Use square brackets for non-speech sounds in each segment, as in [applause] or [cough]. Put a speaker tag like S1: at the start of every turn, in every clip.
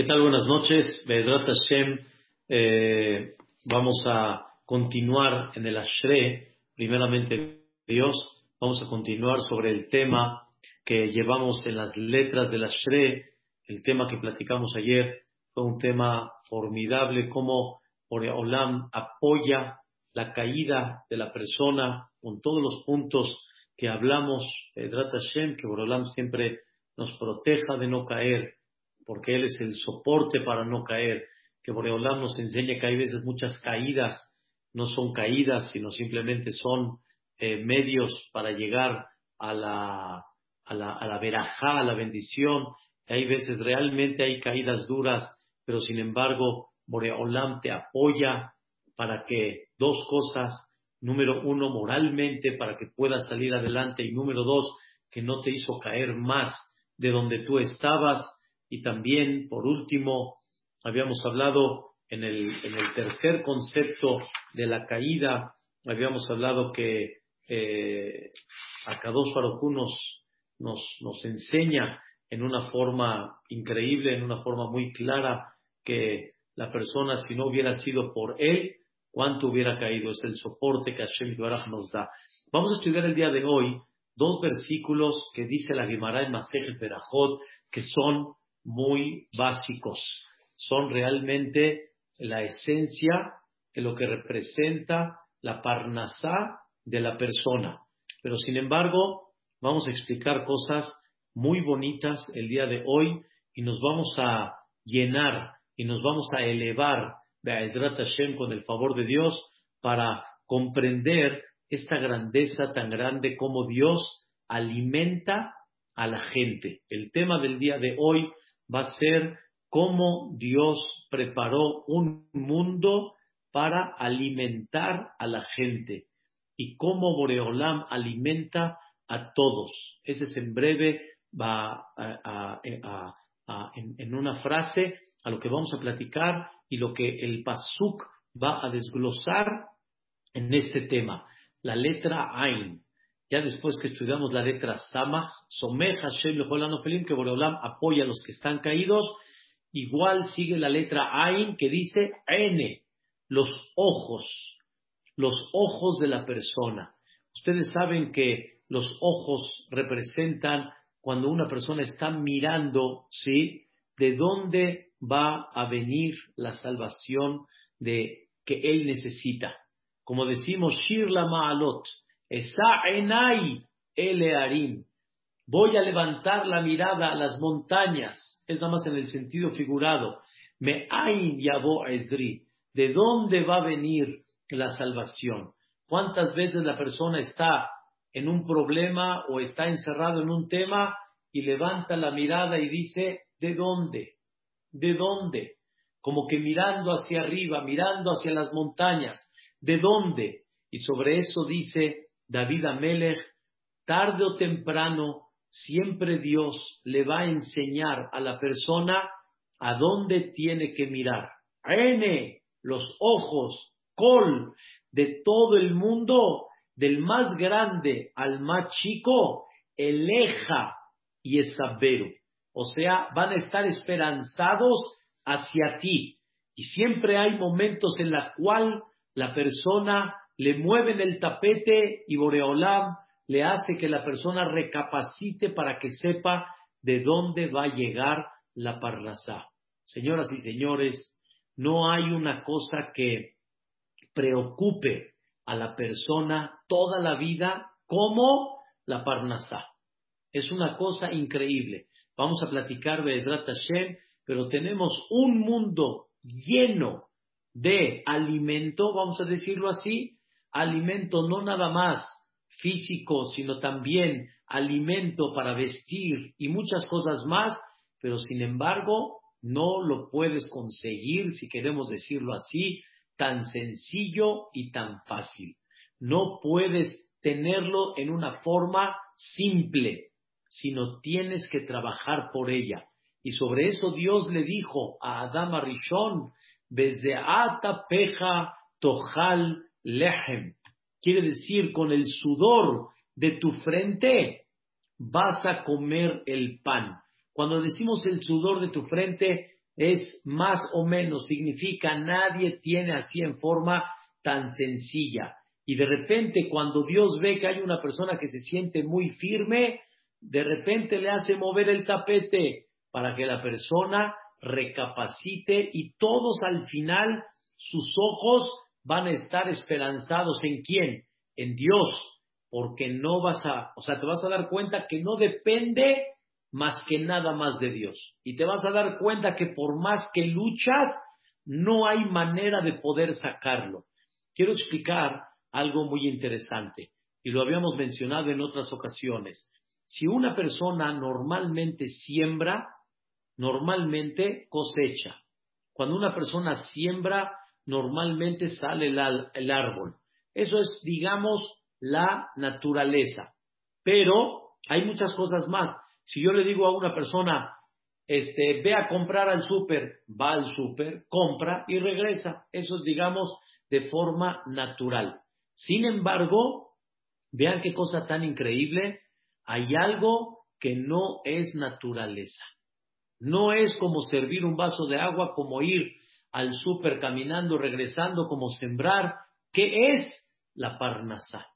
S1: ¿Qué tal? Buenas noches. Be'ezrat Hashem, eh, vamos a continuar en el Ashre, primeramente Dios, vamos a continuar sobre el tema que llevamos en las letras del Ashre, el tema que platicamos ayer, fue un tema formidable, cómo Olam apoya la caída de la persona con todos los puntos que hablamos, Be'ezrat Hashem, que Olam siempre nos proteja de no caer, porque Él es el soporte para no caer, que Boreolam nos enseña que hay veces muchas caídas, no son caídas, sino simplemente son eh, medios para llegar a la, a la, a la verajá, a la bendición. Hay veces realmente hay caídas duras, pero sin embargo, Boreolam te apoya para que dos cosas, número uno, moralmente, para que puedas salir adelante, y número dos, que no te hizo caer más de donde tú estabas, y también, por último, habíamos hablado en el, en el tercer concepto de la caída, habíamos hablado que eh, Akadosh nos, nos, enseña en una forma increíble, en una forma muy clara, que la persona, si no hubiera sido por él, cuánto hubiera caído. Es el soporte que Hashem Baraj nos da. Vamos a estudiar el día de hoy dos versículos que dice la Gemara en Masej Berajot, que son muy básicos. Son realmente la esencia de lo que representa la parnasá de la persona. Pero sin embargo, vamos a explicar cosas muy bonitas el día de hoy y nos vamos a llenar y nos vamos a elevar Be'ezrat Hashem con el favor de Dios para comprender esta grandeza tan grande como Dios alimenta a la gente. El tema del día de hoy va a ser cómo Dios preparó un mundo para alimentar a la gente y cómo Boreolam alimenta a todos. Ese es en breve, va en, una frase a lo que vamos a platicar y lo que el Pasuk va a desglosar en este tema. La letra Ain. Ya después que estudiamos la letra Samach, Somech Hashem Felim, que Boreolam apoya a los que están caídos, igual sigue la letra Ain que dice N, los ojos, los ojos de la persona. Ustedes saben que los ojos representan cuando una persona está mirando, ¿sí? De dónde va a venir la salvación de que él necesita. Como decimos, Shir la Ma'alot, Esa enai elearim. Voy a levantar la mirada a las montañas. Es nada más en el sentido figurado. Me ain yabo. ¿De dónde va a venir la salvación? ¿Cuántas veces la persona está en un problema o está encerrado en un tema y levanta la mirada y dice, ¿de dónde? ¿De dónde? Como que mirando hacia arriba, mirando hacia las montañas. ¿De dónde? Y sobre eso dice David Amelech, tarde o temprano, siempre Dios le va a enseñar a la persona a dónde tiene que mirar. N, los ojos, col, de todo el mundo, del más grande al más chico, eleja y esabero. O sea, van a estar esperanzados hacia ti. Y siempre hay momentos en los cuales la persona le mueven el tapete y Boreolam le hace que la persona recapacite para que sepa de dónde va a llegar la parnasá. Señoras y señores, no hay una cosa que preocupe a la persona toda la vida como la parnasá. Es una cosa increíble. Vamos a platicar de Hashem, pero tenemos un mundo lleno de alimento, vamos a decirlo así, alimento no nada más físico, sino también alimento para vestir y muchas cosas más, pero sin embargo no lo puedes conseguir, si queremos decirlo así, tan sencillo y tan fácil. No puedes tenerlo en una forma simple, sino tienes que trabajar por ella. Y sobre eso Dios le dijo a Adama Rishon, ata peja tojal lehem. Quiere decir, con el sudor de tu frente vas a comer el pan. Cuando decimos el sudor de tu frente, es más o menos, significa nadie tiene así en forma tan sencilla. Y de repente cuando Dios ve que hay una persona que se siente muy firme, de repente le hace mover el tapete para que la persona recapacite y todos al final sus ojos van a estar esperanzados en quién? En Dios, porque no vas a, o sea, te vas a dar cuenta que no depende más que nada más de Dios. Y te vas a dar cuenta que por más que luchas, no hay manera de poder sacarlo. Quiero explicar algo muy interesante, y lo habíamos mencionado en otras ocasiones. Si una persona normalmente siembra, normalmente cosecha. Cuando una persona siembra, normalmente sale el, árbol. Eso es, digamos, la naturaleza. Pero hay muchas cosas más. Si yo le digo a una persona, este, ve a comprar al súper, va al súper, compra y regresa. Eso es, digamos, de forma natural. Sin embargo, vean qué cosa tan increíble, hay algo que no es naturaleza. No es como servir un vaso de agua, como ir al súper caminando, regresando, como sembrar. ¿Qué es la parnasá?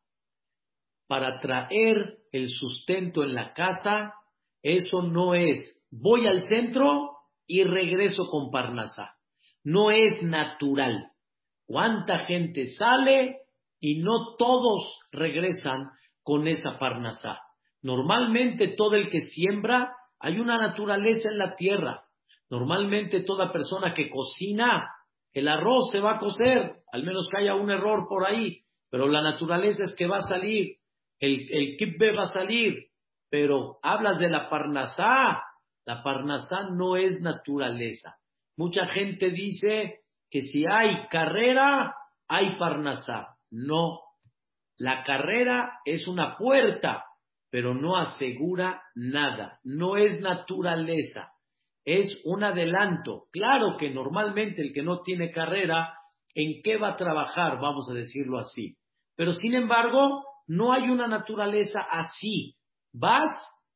S1: Para traer el sustento en la casa, eso no es voy al centro y regreso con parnasá. No es natural. ¿Cuánta gente sale y no todos regresan con esa parnasá? Normalmente todo el que siembra, hay una naturaleza en la tierra. Normalmente toda persona que cocina, el arroz se va a cocer, al menos que haya un error por ahí, pero la naturaleza es que va a salir, el, el va a salir, pero hablas de la parnasá, la parnasá no es naturaleza. Mucha gente dice que si hay carrera, hay parnasá. No, la carrera es una puerta, pero no asegura nada, no es naturaleza es un adelanto. Claro que normalmente el que no tiene carrera, ¿en qué va a trabajar? Vamos a decirlo así. Pero sin embargo, no hay una naturaleza así. Vas,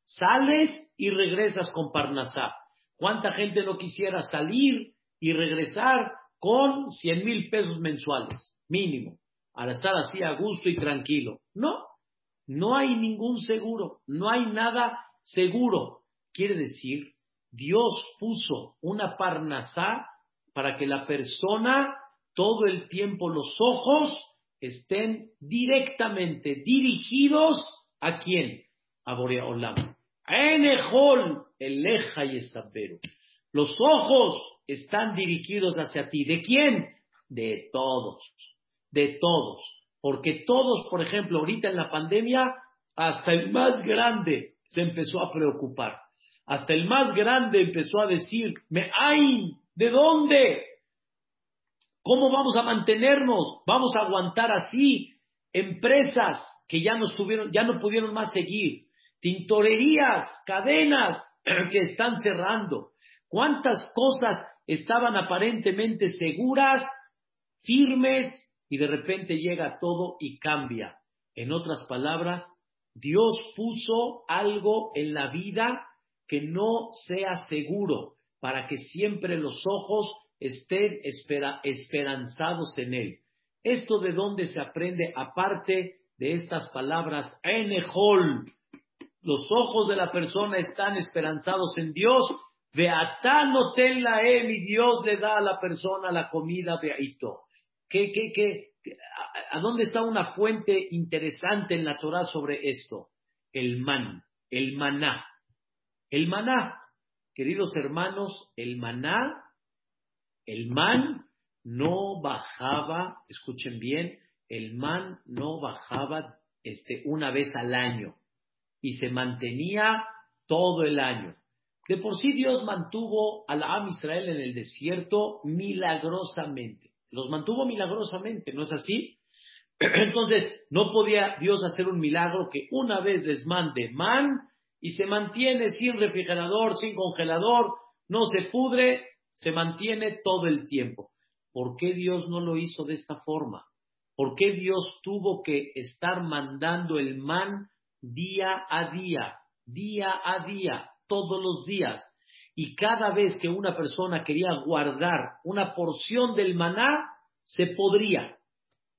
S1: sales y regresas con Parnasá. ¿Cuánta gente no quisiera salir y regresar con 100 mil pesos mensuales, mínimo, al estar así a gusto y tranquilo? No, no hay ningún seguro, no hay nada seguro. Quiere decir Dios puso una parnasá para que la persona todo el tiempo los ojos estén directamente dirigidos a quién? A Borea Olam. Enejol, eleja y Los ojos están dirigidos hacia ti. ¿De quién? De todos. De todos. Porque todos, por ejemplo, ahorita en la pandemia, hasta el más grande se empezó a preocupar. Hasta el más grande empezó a decir, me hay, ¿de dónde? ¿Cómo vamos a mantenernos? Vamos a aguantar así. Empresas que ya no estuvieron, ya no pudieron más seguir. Tintorerías, cadenas [clears throat] que están cerrando. ¿Cuántas cosas estaban aparentemente seguras, firmes, y de repente llega todo y cambia? En otras palabras, Dios puso algo en la vida que no sea seguro, para que siempre los ojos estén esperanzados en Él. ¿Esto de dónde se aprende? Aparte de estas palabras, Enejol, los ojos de la persona están esperanzados en Dios. Beatano la e, mi Dios le da a la persona la comida de Aito. ¿Qué, qué, qué, a, dónde está una fuente interesante en la Torah sobre esto? El man, el maná. El maná, queridos hermanos, el maná, el man no bajaba, escuchen bien, el man no bajaba este, una vez al año y se mantenía todo el año. De por sí Dios mantuvo al Am Israel en el desierto milagrosamente. Los mantuvo milagrosamente, ¿no es así? [clears throat] Entonces, no podía Dios hacer un milagro que una vez les mande man y se mantiene sin refrigerador, sin congelador, no se pudre, se mantiene todo el tiempo. ¿Por qué Dios no lo hizo de esta forma? ¿Por qué Dios tuvo que estar mandando el man día a día, día a día, todos los días? y cada vez que una persona quería guardar una porción del maná, se podría.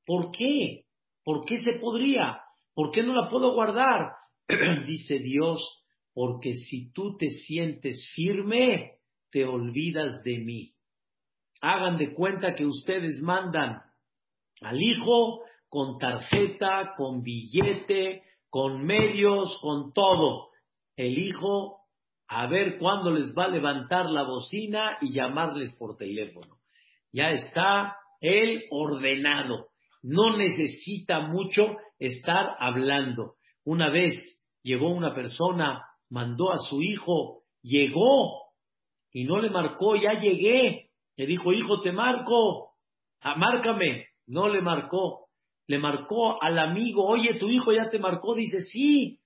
S1: ¿Por qué? ¿Por qué se podría? ¿Por qué no la puedo guardar? [clears throat] Dice Dios, porque si tú te sientes firme, te olvidas de mí. Hagan de cuenta que ustedes mandan al hijo con tarjeta, con billete, con medios, con todo. El hijo a ver cuándo les va a levantar la bocina y llamarles por teléfono. Ya está él ordenado. No necesita mucho estar hablando. Una vez llegó una persona, mandó a su hijo, llegó y no le marcó, ya llegué. Le dijo, hijo, te marco, ah, márcame. No le marcó. Le marcó al amigo, oye, tu hijo ya te marcó. Dice, sí,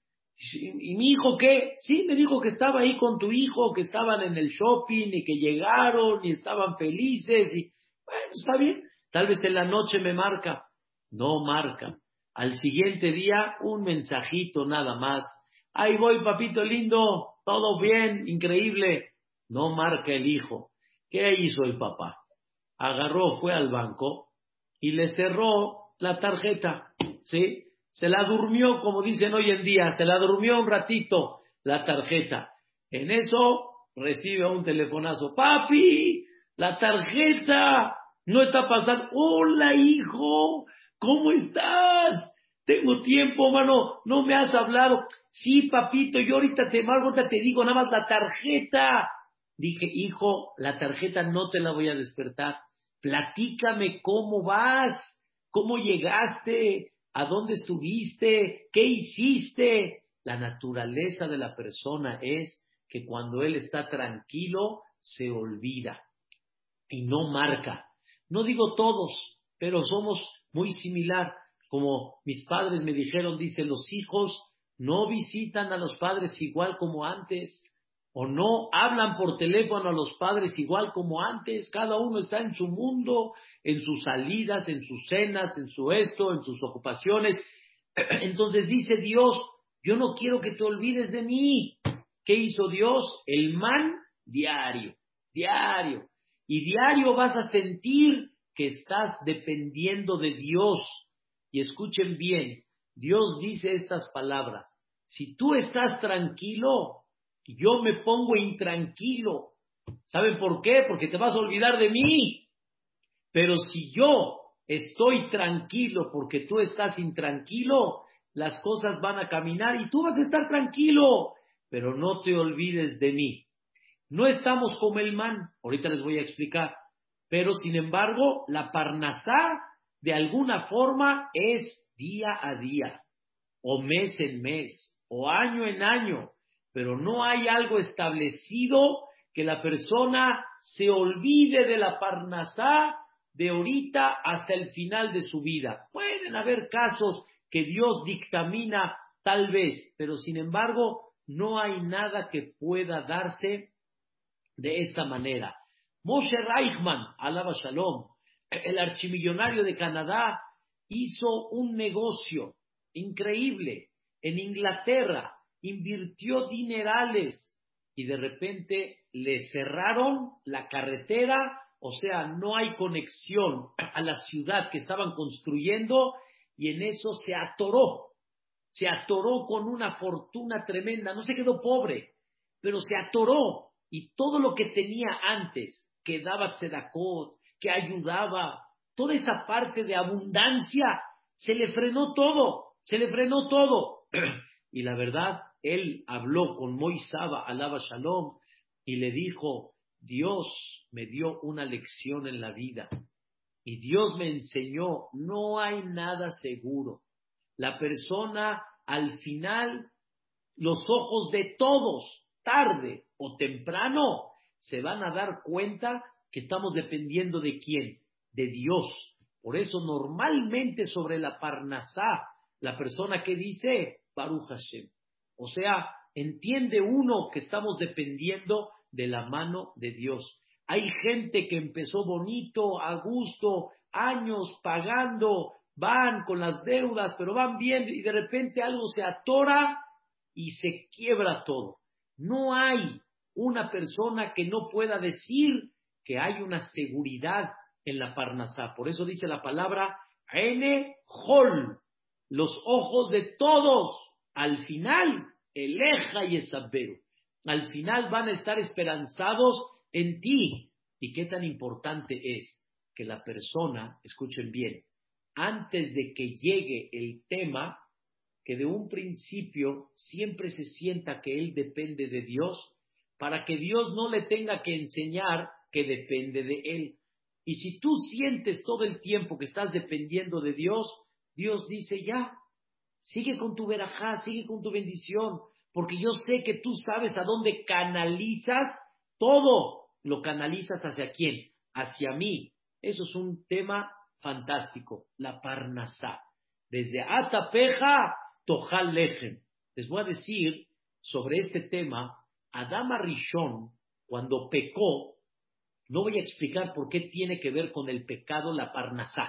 S1: ¿Y mi hijo qué? Sí, me dijo que estaba ahí con tu hijo, que estaban en el shopping y que llegaron y estaban felices y bueno, está bien. Tal vez en la noche me marca. No marca. Al siguiente día un mensajito nada más. Ahí voy, papito lindo, todo bien, increíble. No marca el hijo. ¿Qué hizo el papá? Agarró, fue al banco y le cerró la tarjeta. ¿Sí? Se la durmió, como dicen hoy en día, se la durmió un ratito la tarjeta. En eso recibe un telefonazo. Papi, la tarjeta no está pasando. Hola, hijo, ¿cómo estás? Tengo tiempo, mano, no me has hablado. Sí, papito, yo ahorita te ahorita te digo nada más la tarjeta. Dije, hijo, la tarjeta no te la voy a despertar. Platícame cómo vas, cómo llegaste, ¿A dónde estuviste? ¿Qué hiciste? La naturaleza de la persona es que cuando él está tranquilo, se olvida y no marca. No digo todos, pero somos muy similar. Como mis padres me dijeron, dice, los hijos no visitan a los padres igual como antes o no hablan por teléfono a los padres igual como antes, cada uno está en su mundo, en sus salidas, en sus cenas, en su esto, en sus ocupaciones. [clears throat] Entonces dice Dios, yo no quiero que te olvides de mí. ¿Qué hizo Dios? El man diario, diario. Y diario vas a sentir que estás dependiendo de Dios. Y escuchen bien, Dios dice estas palabras. Si tú estás tranquilo, yo me pongo intranquilo. ¿Saben por qué? Porque te vas a olvidar de mí. Pero si yo estoy tranquilo porque tú estás intranquilo, las cosas van a caminar y tú vas a estar tranquilo. Pero no te olvides de mí. No estamos como el man, ahorita les voy a explicar. Pero sin embargo, la parnasá de alguna forma es día a día, o mes en mes, o año en año pero no hay algo establecido que la persona se olvide de la parnasá de ahorita hasta el final de su vida. Pueden haber casos que Dios dictamina tal vez, pero sin embargo no hay nada que pueda darse de esta manera. Moshe Reichman, alaba Shalom, el archimillonario de Canadá, hizo un negocio increíble en Inglaterra invirtió dinerales y de repente le cerraron la carretera, o sea, no hay conexión a la ciudad que estaban construyendo y en eso se atoró, se atoró con una fortuna tremenda, no se quedó pobre, pero se atoró y todo lo que tenía antes, que daba tzedakot, que ayudaba, toda esa parte de abundancia, se le frenó todo, se le frenó todo. [clears throat] y la verdad, él habló con Moisaba, alaba Shalom, y le dijo, Dios me dio una lección en la vida. Y Dios me enseñó, no hay nada seguro. La persona al final, los ojos de todos, tarde o temprano, se van a dar cuenta que estamos dependiendo de quién, de Dios. Por eso normalmente sobre la Parnasá, la persona que dice, Baruch Hashem, o sea, entiende uno que estamos dependiendo de la mano de Dios. Hay gente que empezó bonito, a gusto, años pagando, van con las deudas, pero van bien y de repente algo se atora y se quiebra todo. No hay una persona que no pueda decir que hay una seguridad en la Parnasá. Por eso dice la palabra Ene Hol, los ojos de todos, al final, Eleja y Esabero. Al final van a estar esperanzados en ti. ¿Y qué tan importante es que la persona, escuchen bien, antes de que llegue el tema, que de un principio siempre se sienta que él depende de Dios, para que Dios no le tenga que enseñar que depende de él. Y si tú sientes todo el tiempo que estás dependiendo de Dios, Dios dice ya, sigue con tu verajá, sigue con tu bendición, porque yo sé que tú sabes a dónde canalizas todo. Lo canalizas hacia quién? Hacia mí. Eso es un tema fantástico, la parnasá. Desde Atapeja, Tojal Lejen. Les voy a decir sobre este tema, Adama Rishon, cuando pecó, no voy a explicar por qué tiene que ver con el pecado la parnasá,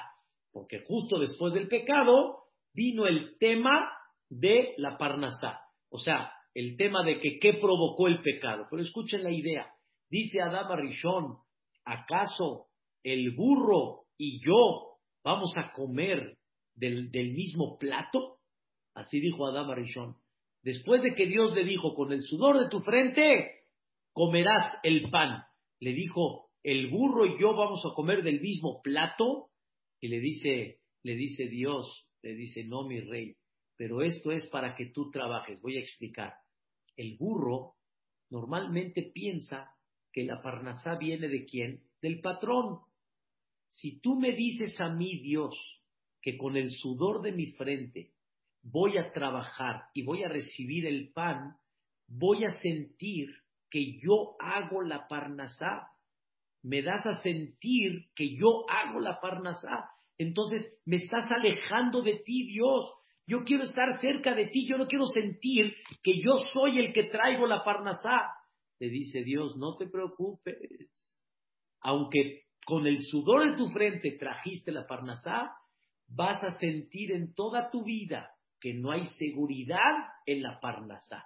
S1: porque justo después del pecado vino el tema de la parnasá, o sea, el tema de que qué provocó el pecado. Pero escuchen la idea, dice Adama Rishon, ¿acaso el burro y yo vamos a comer del, mismo plato? Así dijo Adán Arishon. Después de que Dios le dijo, con el sudor de tu frente comerás el pan, le dijo, el burro y yo vamos a comer del mismo plato. Y le dice, le dice Dios, le dice, no, mi rey, pero esto es para que tú trabajes. Voy a explicar. El burro normalmente piensa que la parnasá viene de quién? Del patrón. Si tú me dices a mí, Dios, que con el sudor de mi frente voy a trabajar y voy a recibir el pan, voy a sentir que yo hago la parnasá. Me das a sentir que yo hago la parnasá. Entonces me estás alejando de ti, Dios. Yo quiero estar cerca de ti. Yo no quiero sentir que yo soy el que traigo la parnasá. Te dice Dios, no te preocupes. Aunque con el sudor de tu frente trajiste la parnasá, vas a sentir en toda tu vida que no hay seguridad en la parnasá.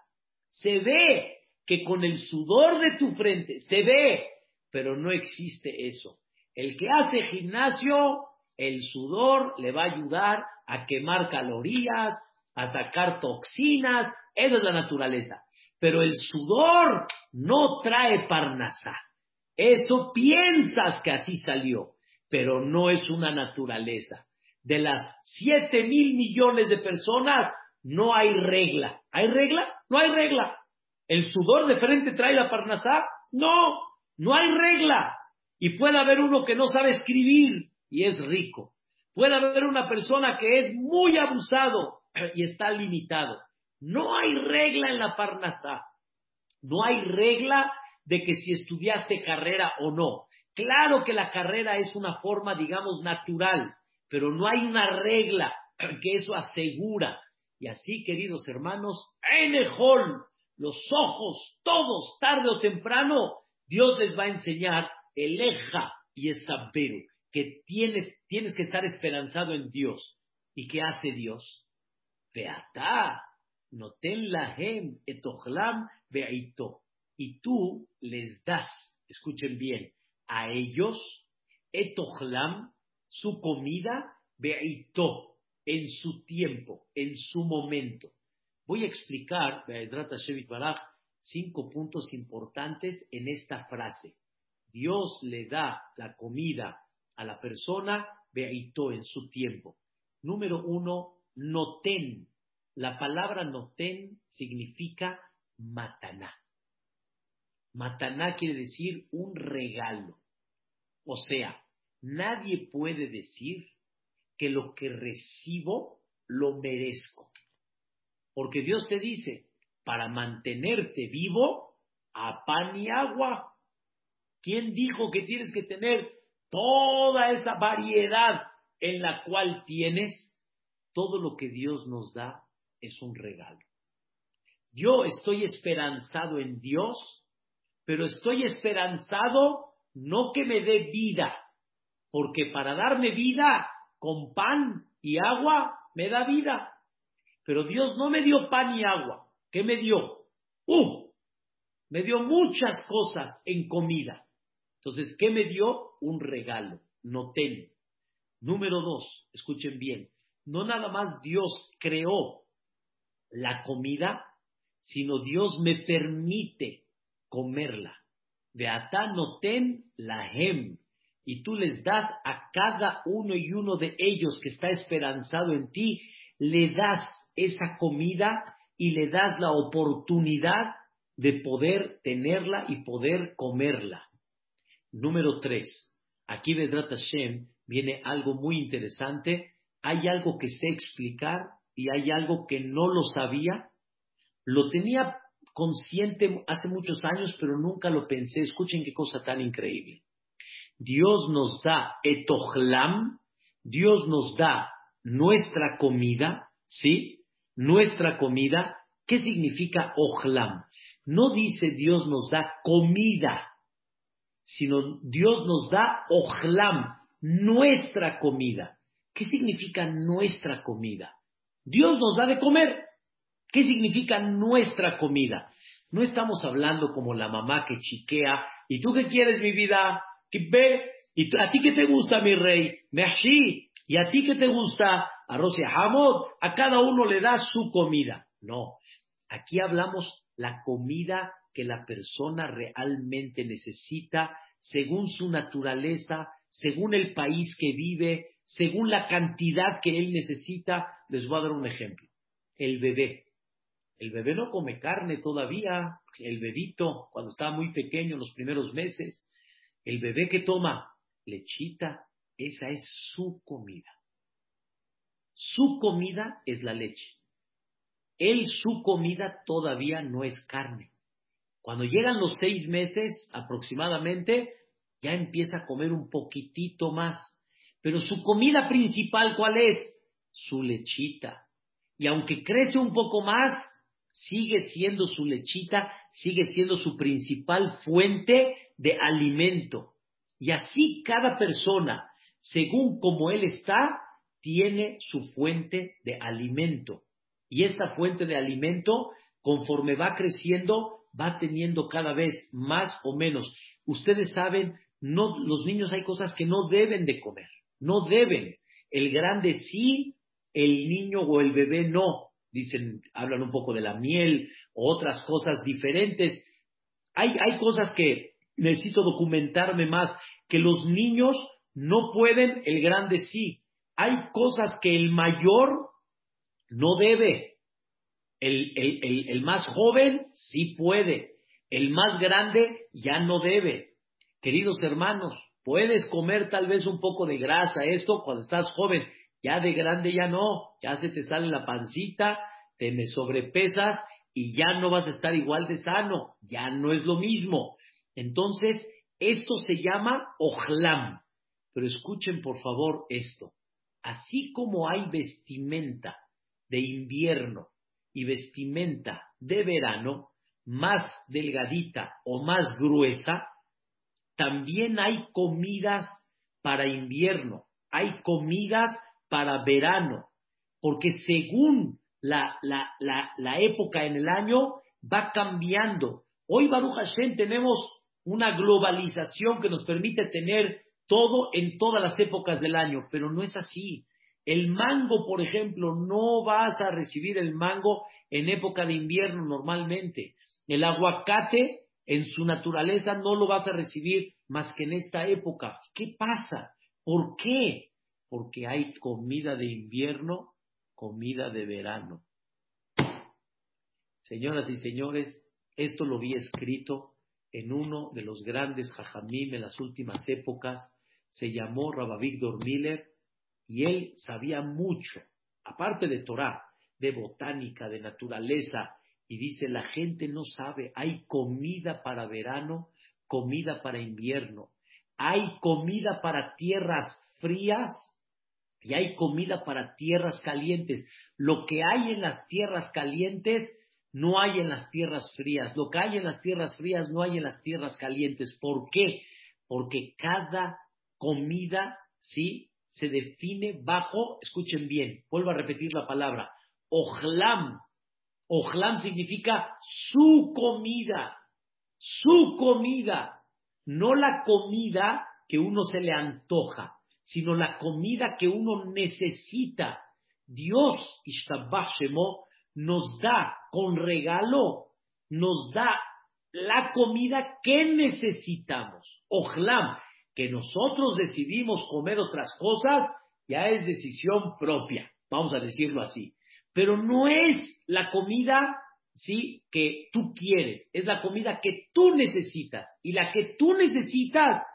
S1: Se ve que con el sudor de tu frente, se ve, pero no existe eso. El que hace gimnasio, el sudor le va a ayudar a quemar calorías, a sacar toxinas, esa es la naturaleza. Pero el sudor no trae parnasá. Eso piensas que así salió, pero no es una naturaleza. De las siete mil millones de personas, no hay regla. ¿Hay regla? No hay regla. ¿El sudor de frente trae la parnasá? No, no hay regla. Y puede haber uno que no sabe escribir y es rico. Puede haber una persona que es muy abusado [clears throat] y está limitado. No hay regla en la parnasá. No hay regla de que si estudiaste carrera o no. Claro que la carrera es una forma, digamos, natural, pero no hay una regla que eso asegura. Y así, queridos hermanos, en el hall, los ojos, todos, tarde o temprano, Dios les va a enseñar el eja y el sabero, que tienes, tienes que estar esperanzado en Dios. ¿Y qué hace Dios? Beata, noten lahem etochlam beaito y tú les das, escuchen bien, a ellos etochlam, su comida, beito, en su tiempo, en su momento. Voy a explicar, cinco puntos importantes en esta frase. Dios le da la comida a la persona, beito, en su tiempo. Número uno, noten. La palabra noten significa mataná. Mataná quiere decir un regalo. O sea, nadie puede decir que lo que recibo lo merezco. Porque Dios te dice, para mantenerte vivo, a pan y agua. ¿Quién dijo que tienes que tener toda esa variedad en la cual tienes? Todo lo que Dios nos da es un regalo. Yo estoy esperanzado en Dios pero estoy esperanzado no que me dé vida, porque para darme vida con pan y agua me da vida. Pero Dios no me dio pan y agua. ¿Qué me dio? ¡Uh! Me dio muchas cosas en comida. Entonces, ¿qué me dio? Un regalo. Noten. Número dos, escuchen bien. No nada más Dios creó la comida, sino Dios me permite comerla. Beatá noten la hem. Y tú les das a cada uno y uno de ellos que está esperanzado en ti, le das esa comida y le das la oportunidad de poder tenerla y poder comerla. Número tres. Aquí Vedrat Hashem viene algo muy interesante. Hay algo que sé explicar y hay algo que no lo sabía. Lo tenía consciente hace muchos años, pero nunca lo pensé. Escuchen qué cosa tan increíble. Dios nos da etohlam, Dios nos da nuestra comida, ¿sí? Nuestra comida. ¿Qué significa ojlam? No dice Dios nos da comida, sino Dios nos da ojlam, nuestra comida. ¿Qué significa nuestra comida? Dios nos da de comer. ¿Qué significa nuestra comida? No estamos hablando como la mamá que chiquea. ¿Y tú qué quieres, mi vida? Ve? ¿Y a ti qué te gusta, mi rey? Meshi. ¿Y a ti qué te gusta? Arroz y jamón. A cada uno le da su comida. No. Aquí hablamos la comida que la persona realmente necesita según su naturaleza, según el país que vive, según la cantidad que él necesita. Les voy a dar un ejemplo. El bebé. El bebé no come carne todavía. El bebito, cuando estaba muy pequeño, en los primeros meses, el bebé que toma lechita, esa es su comida. Su comida es la leche. Él, su comida todavía no es carne. Cuando llegan los seis meses aproximadamente, ya empieza a comer un poquitito más. Pero su comida principal, ¿cuál es? Su lechita. Y aunque crece un poco más, sigue siendo su lechita, sigue siendo su principal fuente de alimento. Y así cada persona, según como él está, tiene su fuente de alimento. Y esta fuente de alimento, conforme va creciendo, va teniendo cada vez más o menos. Ustedes saben no, los niños hay cosas que no deben de comer, no deben. El grande sí, el niño o el bebé no. Dicen, hablan un poco de la miel otras cosas diferentes. Hay, hay cosas que necesito documentarme más, que los niños no pueden, el grande sí. Hay cosas que el mayor no debe. El, el, el más joven sí puede. El más grande ya no debe. Queridos hermanos, puedes comer tal vez un poco de grasa, esto cuando estás joven, ya de grande ya no, ya se te sale la pancita, te me sobrepesas y ya no vas a estar igual de sano, ya no es lo mismo. Entonces, esto se llama ojlam. Pero escuchen por favor esto. Así como hay vestimenta de invierno y vestimenta de verano, más delgadita o más gruesa, también hay comidas para invierno, hay comidas para verano, porque según la, la, época en el año va cambiando. Hoy, Baruch Hashem, tenemos una globalización que nos permite tener todo en todas las épocas del año, pero no es así. El mango, por ejemplo, no vas a recibir el mango en época de invierno normalmente. El aguacate en su naturaleza no lo vas a recibir más que en esta época. ¿Qué pasa? ¿Por qué? Porque hay comida de invierno, comida de verano. Señoras y señores, esto lo vi escrito en uno de los grandes jajamim en las últimas épocas. Se llamó Rabavigdor Miller y él sabía mucho, aparte de Torah, de botánica, de naturaleza, y dice, la gente no sabe, hay comida para verano, comida para invierno, hay comida para tierras frías y hay comida para tierras calientes. Lo que hay en las tierras calientes no hay en las tierras frías. Lo que hay en las tierras frías no hay en las tierras calientes. ¿Por qué? Porque cada comida, ¿sí? Se define bajo, escuchen bien, vuelvo a repetir la palabra, ojlam, Ojlam significa su comida. su comida, no la comida que uno se le antoja, sino la comida que uno necesita. Dios, Ishtabashemo, nos da con regalo, nos da la comida que necesitamos. Ojlam, que nosotros decidimos comer otras cosas, ya es decisión propia, vamos a decirlo así. Pero no es la comida, sí, que tú quieres, es la comida que tú necesitas. Y la que tú necesitas,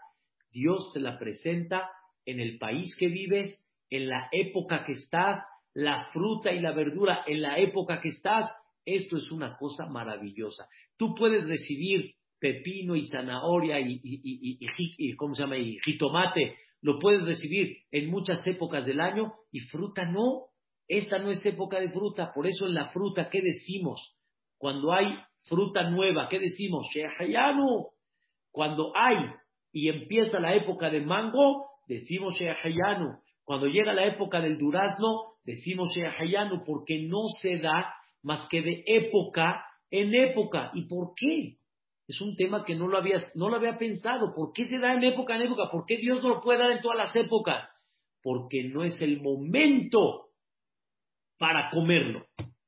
S1: Dios te la presenta en el país que vives, en la época que estás, la fruta y la verdura en la época que estás. Esto es una cosa maravillosa. Tú puedes recibir pepino y zanahoria y, y, ¿cómo se llama? y jitomate, lo puedes recibir en muchas épocas del año y fruta no. Esta no es época de fruta, por eso en la fruta, ¿qué decimos? Cuando hay fruta nueva, ¿qué decimos? Cuando hay y empieza la época de mango, decimos Shehayanu. Cuando llega la época del durazno, decimos Shehayanu, porque no se da más que de época en época. ¿Y por qué? Es un tema que no lo, había, no lo había pensado. ¿Por qué se da en época en época? ¿Por qué Dios no lo puede dar en todas las épocas? Porque no es el momento para comerlo.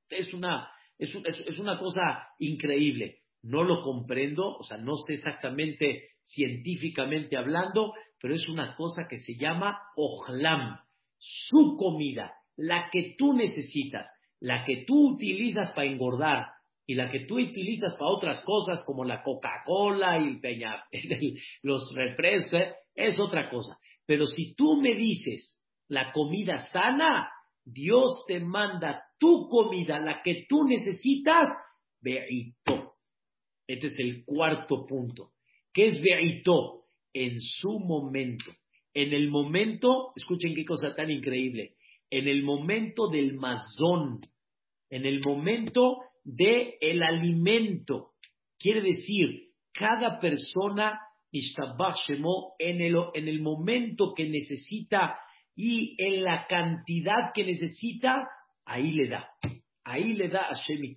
S1: Es una, es, es una cosa increíble. No lo comprendo, o sea, no sé exactamente científicamente hablando, pero es una cosa que se llama ojlam, su comida, la que tú necesitas, la que tú utilizas para engordar, y la que tú utilizas para otras cosas como la Coca-Cola y peña, [laughs] los refrescos, es otra cosa. Pero si tú me dices la comida sana, Dios te manda tu comida, la que tú necesitas, veito. Este es el cuarto punto. ¿Qué es veito? En su momento. En el momento, escuchen qué cosa tan increíble, en el momento del mazón, en el momento de el alimento. Quiere decir, cada persona en el, en el momento que necesita y en la cantidad que necesita, ahí le da. Ahí le da a Shemi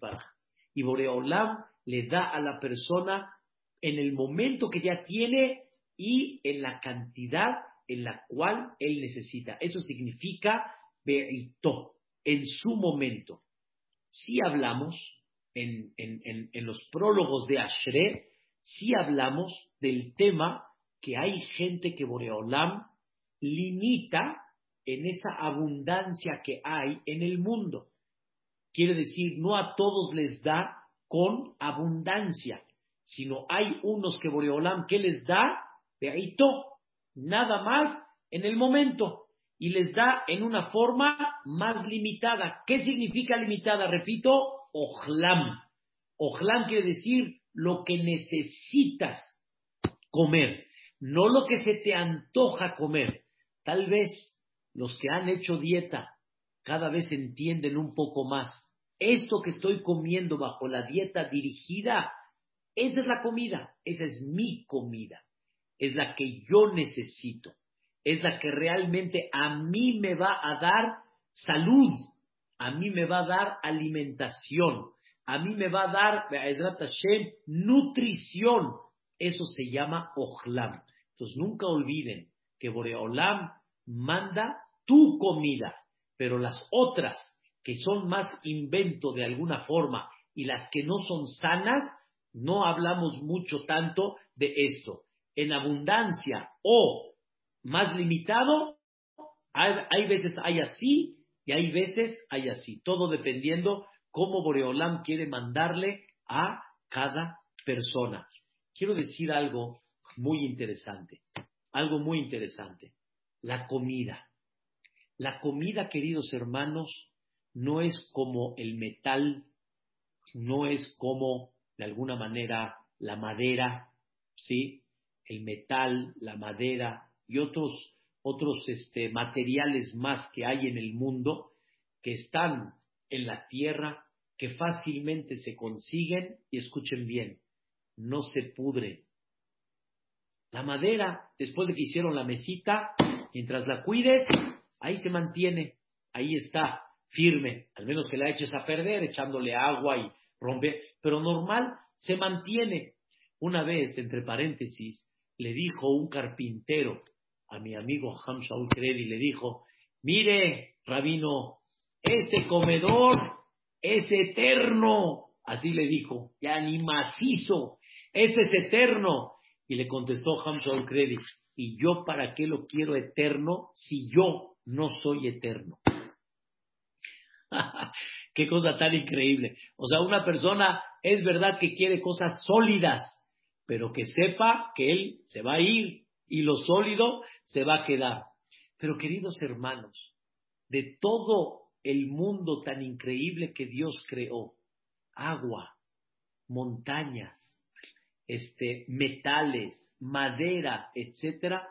S1: Y Boreolam le da a la persona en el momento que ya tiene y en la cantidad en la cual él necesita. Eso significa Beito, en su momento. Si hablamos en, los prólogos de Ashre, sí hablamos del tema que hay gente que Boreolam limita en esa abundancia que hay en el mundo. Quiere decir, no a todos les da con abundancia, sino hay unos que Boreolam que les da, to nada más en el momento, y les da en una forma más limitada. ¿Qué significa limitada? Repito, ojlam. Ojlam quiere decir lo que necesitas comer, no lo que se te antoja comer. Tal vez los que han hecho dieta cada vez entienden un poco más. Esto que estoy comiendo bajo la dieta dirigida, esa es la comida, esa es mi comida, es la que yo necesito, es la que realmente a mí me va a dar salud, a mí me va a dar alimentación, a mí me va a dar, nutrición. Eso se llama Ojlam. Entonces nunca olviden que Boreolam manda tu comida, pero las otras que son más invento de alguna forma y las que no son sanas, no hablamos mucho tanto de esto. En abundancia o más limitado, hay, hay veces hay así y hay veces hay así, todo dependiendo cómo Boreolam quiere mandarle a cada persona. Quiero decir algo muy interesante, algo muy interesante. La comida. La comida, queridos hermanos, no es como el metal, no es como, de alguna manera, la madera, ¿sí? El metal, la madera y otros otros este, materiales más que hay en el mundo que están en la tierra, que fácilmente se consiguen y escuchen bien, no se pudren. La madera, después de que hicieron la mesita, mientras la cuides, ahí se mantiene, ahí está, firme, al menos que la eches a perder echándole agua y rompe, pero normal se mantiene. Una vez, entre paréntesis, le dijo un carpintero a mi amigo Ham Shaul Kredi, le dijo, mire, rabino, este comedor es eterno. Así le dijo, ya ni macizo, este es eterno. Y le contestó Ham Shaul Kredi, ¿y yo para qué lo quiero eterno si yo no soy eterno? [laughs] Qué cosa tan increíble. O sea, una persona es verdad que quiere cosas sólidas, pero que sepa que él se va a ir y lo sólido se va a quedar. Pero queridos hermanos, de todo el mundo tan increíble que Dios creó, agua, montañas, este, metales, madera, etcétera,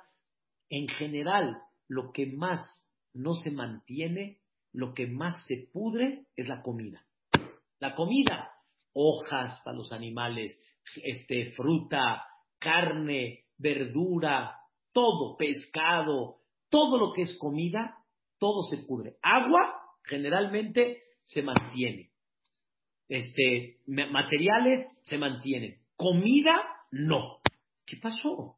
S1: en general lo que más no se mantiene lo que más se pudre es la comida. La comida, hojas para los animales, este, fruta, carne, verdura, todo, pescado, todo lo que es comida, todo se pudre. Agua, generalmente, se mantiene. Este, materiales se mantienen. Comida, no. ¿Qué pasó?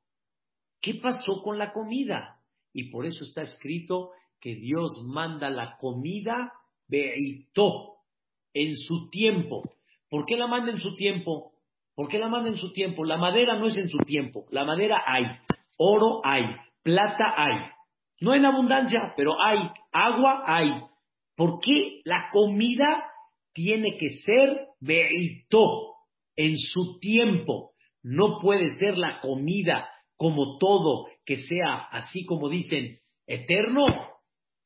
S1: ¿Qué pasó con la comida? Y por eso está escrito que Dios manda la comida beitó en su tiempo. ¿Por qué la manda en su tiempo? ¿Por qué la manda en su tiempo? La madera no es en su tiempo. La madera hay, oro hay, plata hay. No en abundancia, pero hay, agua hay. ¿Por qué la comida tiene que ser beitó en su tiempo? No puede ser la comida como todo que sea así como dicen eterno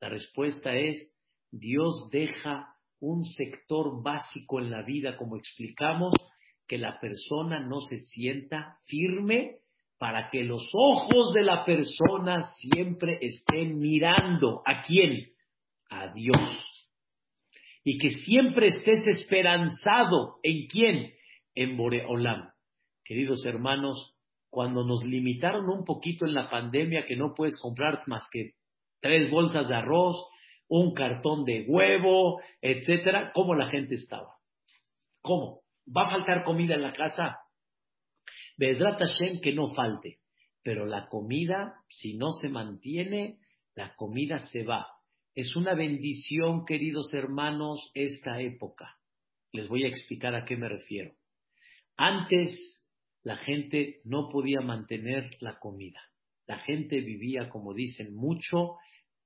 S1: la respuesta es, Dios deja un sector básico en la vida, como explicamos, que la persona no se sienta firme para que los ojos de la persona siempre estén mirando a quién? A Dios. Y que siempre estés esperanzado en quién? En Boreolam. Queridos hermanos, cuando nos limitaron un poquito en la pandemia que no puedes comprar más que tres bolsas de arroz, un cartón de huevo, etcétera, ¿cómo la gente estaba? ¿Cómo? ¿Va a faltar comida en la casa? Vedrat Hashem que no falte, pero la comida, si no se mantiene, la comida se va. Es una bendición, queridos hermanos, esta época. Les voy a explicar a qué me refiero. Antes la gente no podía mantener la comida. La gente vivía, como dicen, mucho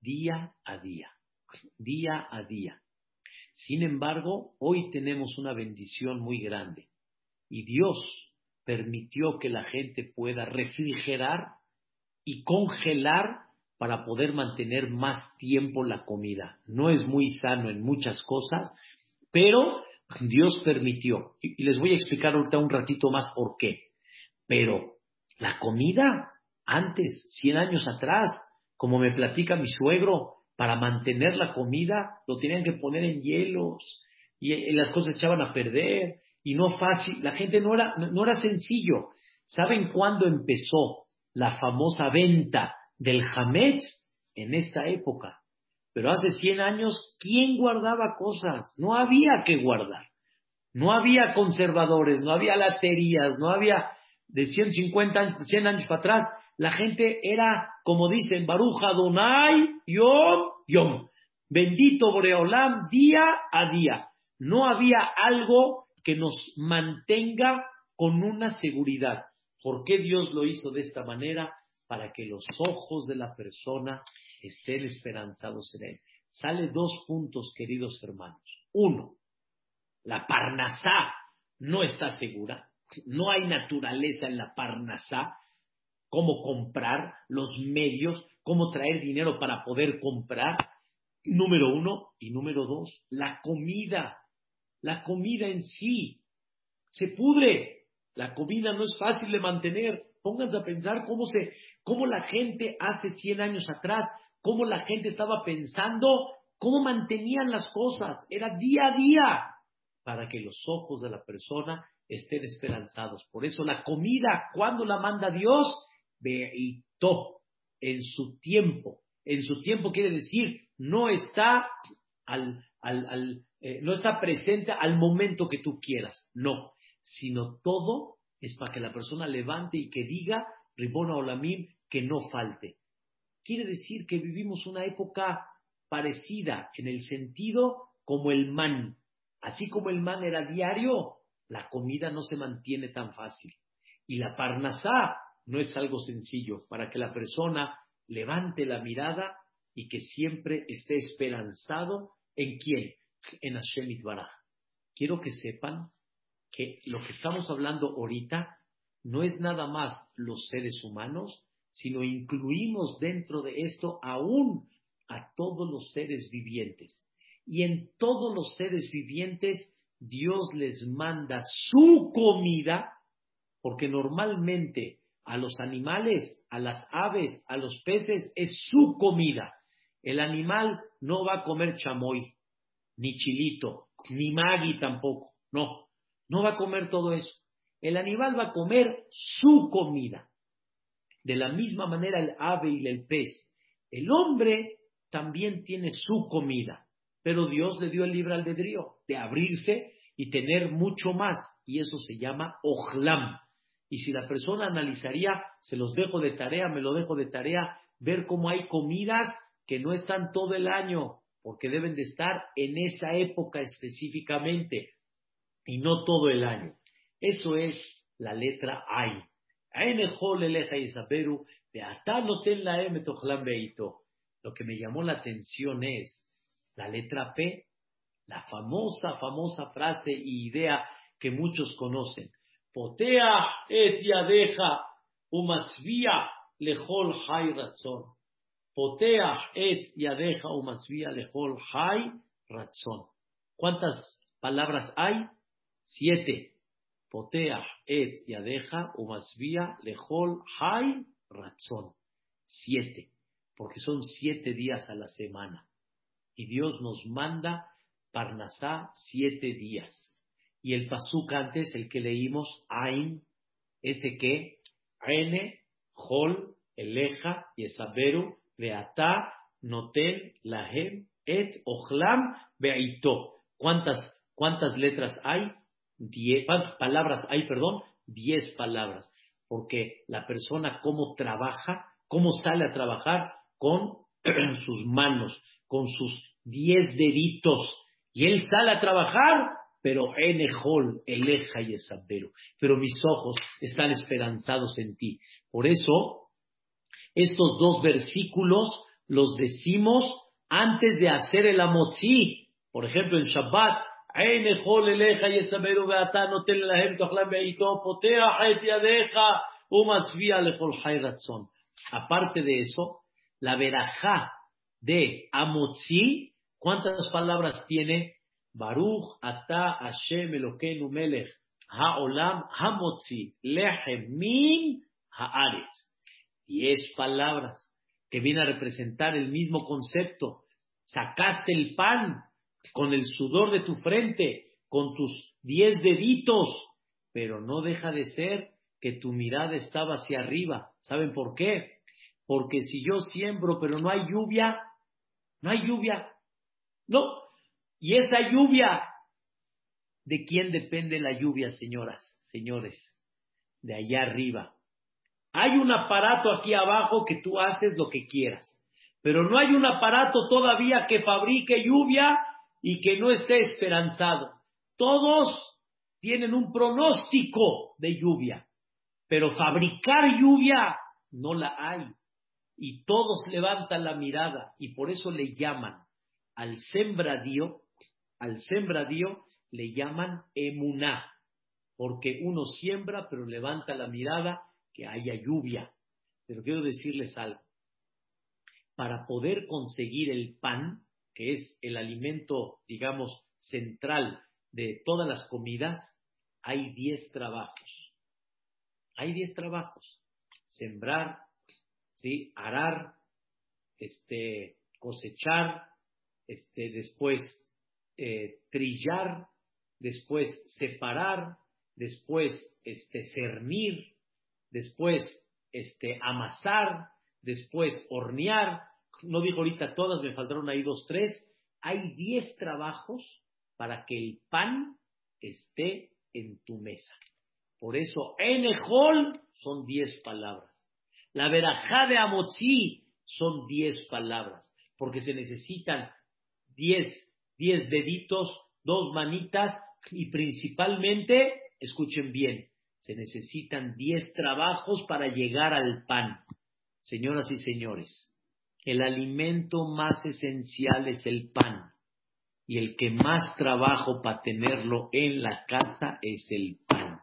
S1: día a día, día a día. Sin embargo, hoy tenemos una bendición muy grande y Dios permitió que la gente pueda refrigerar y congelar para poder mantener más tiempo la comida. No es muy sano en muchas cosas, pero Dios permitió. Y les voy a explicar ahorita un ratito más por qué. Pero la comida, antes, 100 años atrás, como me platica mi suegro, para mantener la comida lo tenían que poner en hielos y, las cosas echaban a perder y no fácil. La gente no era, no era sencillo. ¿Saben cuándo empezó la famosa venta del Hametz? En esta época. Pero hace 100 años, ¿quién guardaba cosas? No había que guardar. No había conservadores, no había laterías, no había de 150, 100 años para atrás, la gente era, como dicen, Baruja Donai, Yom, Yom. Bendito Boreolam, día a día. No había algo que nos mantenga con una seguridad. ¿Por qué Dios lo hizo de esta manera? Para que los ojos de la persona estén esperanzados en Él. Sale dos puntos, queridos hermanos. Uno, la parnasá no está segura. No hay naturaleza en la parnasá cómo comprar, los medios, cómo traer dinero para poder comprar. Número uno. Y número dos, la comida. La comida en sí se pudre. La comida no es fácil de mantener. Pónganse a pensar cómo, se, cómo la gente hace 100 años atrás, cómo la gente estaba pensando, cómo mantenían las cosas. Era día a día para que los ojos de la persona estén esperanzados. Por eso la comida, cuando la manda Dios, Beitó, en su tiempo. En su tiempo quiere decir, no está al, al, eh, no está presente al momento que tú quieras, no, sino todo es para que la persona levante y que diga, Ribona Olamim, que no falte. Quiere decir que vivimos una época parecida en el sentido como el man. Así como el man era diario, la comida no se mantiene tan fácil. Y la parnasá no es algo sencillo para que la persona levante la mirada y que siempre esté esperanzado en quién? En Hashem Itbaraj. Quiero que sepan que lo que estamos hablando ahorita no es nada más los seres humanos, sino incluimos dentro de esto aún a todos los seres vivientes. Y en todos los seres vivientes Dios les manda su comida, porque normalmente a los animales, a las aves, a los peces es su comida. El animal no va a comer chamoy, ni chilito, ni magui tampoco. No, no va a comer todo eso. El animal va a comer su comida. De la misma manera el ave y el pez. El hombre también tiene su comida, pero Dios le dio el libre albedrío de abrirse y tener mucho más, y eso se llama ojlam. Y si la persona analizaría, se los dejo de tarea, me lo dejo de tarea, ver cómo hay comidas que no están todo el año, porque deben de estar en esa época específicamente y no todo el año. Eso es la letra Ay. Lo que me llamó la atención es la letra P, la famosa, famosa frase y idea que muchos conocen. Potea et yadeja umasvia lejol hay razón. Potea et yadeja umasvia lejol hay razón. ¿Cuántas palabras hay? Siete. Potea et yadeja umasvia lejol hay razón. Siete. Porque son siete días a la semana. Y Dios nos manda Parnasá siete días. Y el pasuk antes, el que leímos, Ain, ese que, Aine, Hol, Eleja, Yesaberu, Beata, Noten, Lahem, Et, Ochlam, Beaito. ¿Cuántas, ¿Cuántas letras hay? Diez, ¿Cuántas palabras hay, perdón? Diez palabras. Porque la persona cómo trabaja, cómo sale a trabajar con [clears throat] sus manos, con sus diez deditos. Y él sale a trabajar, pero enejol, eleja y esabero. Pero mis ojos están esperanzados en ti. Por eso, estos dos versículos los decimos antes de hacer el amotzi. Por ejemplo, en Shabbat, enejol, eleja y esabero, lahem, potea, lejol, ratzon. Aparte de eso, la verajá de amotzi ¿Cuántas palabras tiene? Baruch ata Hashem Elokeinu Melech Haolam Hamotzi Lehem Min Haaretz. Diez palabras que vienen a representar el mismo concepto. Sacaste el pan con el sudor de tu frente, con tus diez deditos, pero no deja de ser que tu mirada estaba hacia arriba. ¿Saben por qué? Porque si yo siembro pero no hay lluvia, no hay lluvia, no. Y esa lluvia, ¿de quién depende la lluvia, señoras, señores? De allá arriba. Hay un aparato aquí abajo que tú haces lo que quieras, pero no hay un aparato todavía que fabrique lluvia y que no esté esperanzado. Todos tienen un pronóstico de lluvia, pero fabricar lluvia no la hay. Y todos levantan la mirada y por eso le llaman al sembradío, al sembradío le llaman emuná, porque uno siembra pero levanta la mirada que haya lluvia. Pero quiero decirles algo. Para poder conseguir el pan, que es el alimento, digamos, central de todas las comidas, hay diez trabajos. Hay diez trabajos. Sembrar, ¿sí? arar, este, cosechar, este, después eh, trillar, después separar, después este, cernir, después este, amasar, después hornear. No digo ahorita todas, me faltaron ahí dos, tres. Hay diez trabajos para que el pan esté en tu mesa. Por eso, Enejol son diez palabras. La verajá de Amotzi son diez palabras, porque se necesitan diez, diez deditos, dos manitas y principalmente, escuchen bien, se necesitan diez trabajos para llegar al pan. Señoras y señores, el alimento más esencial es el pan y el que más trabajo para tenerlo en la casa es el pan.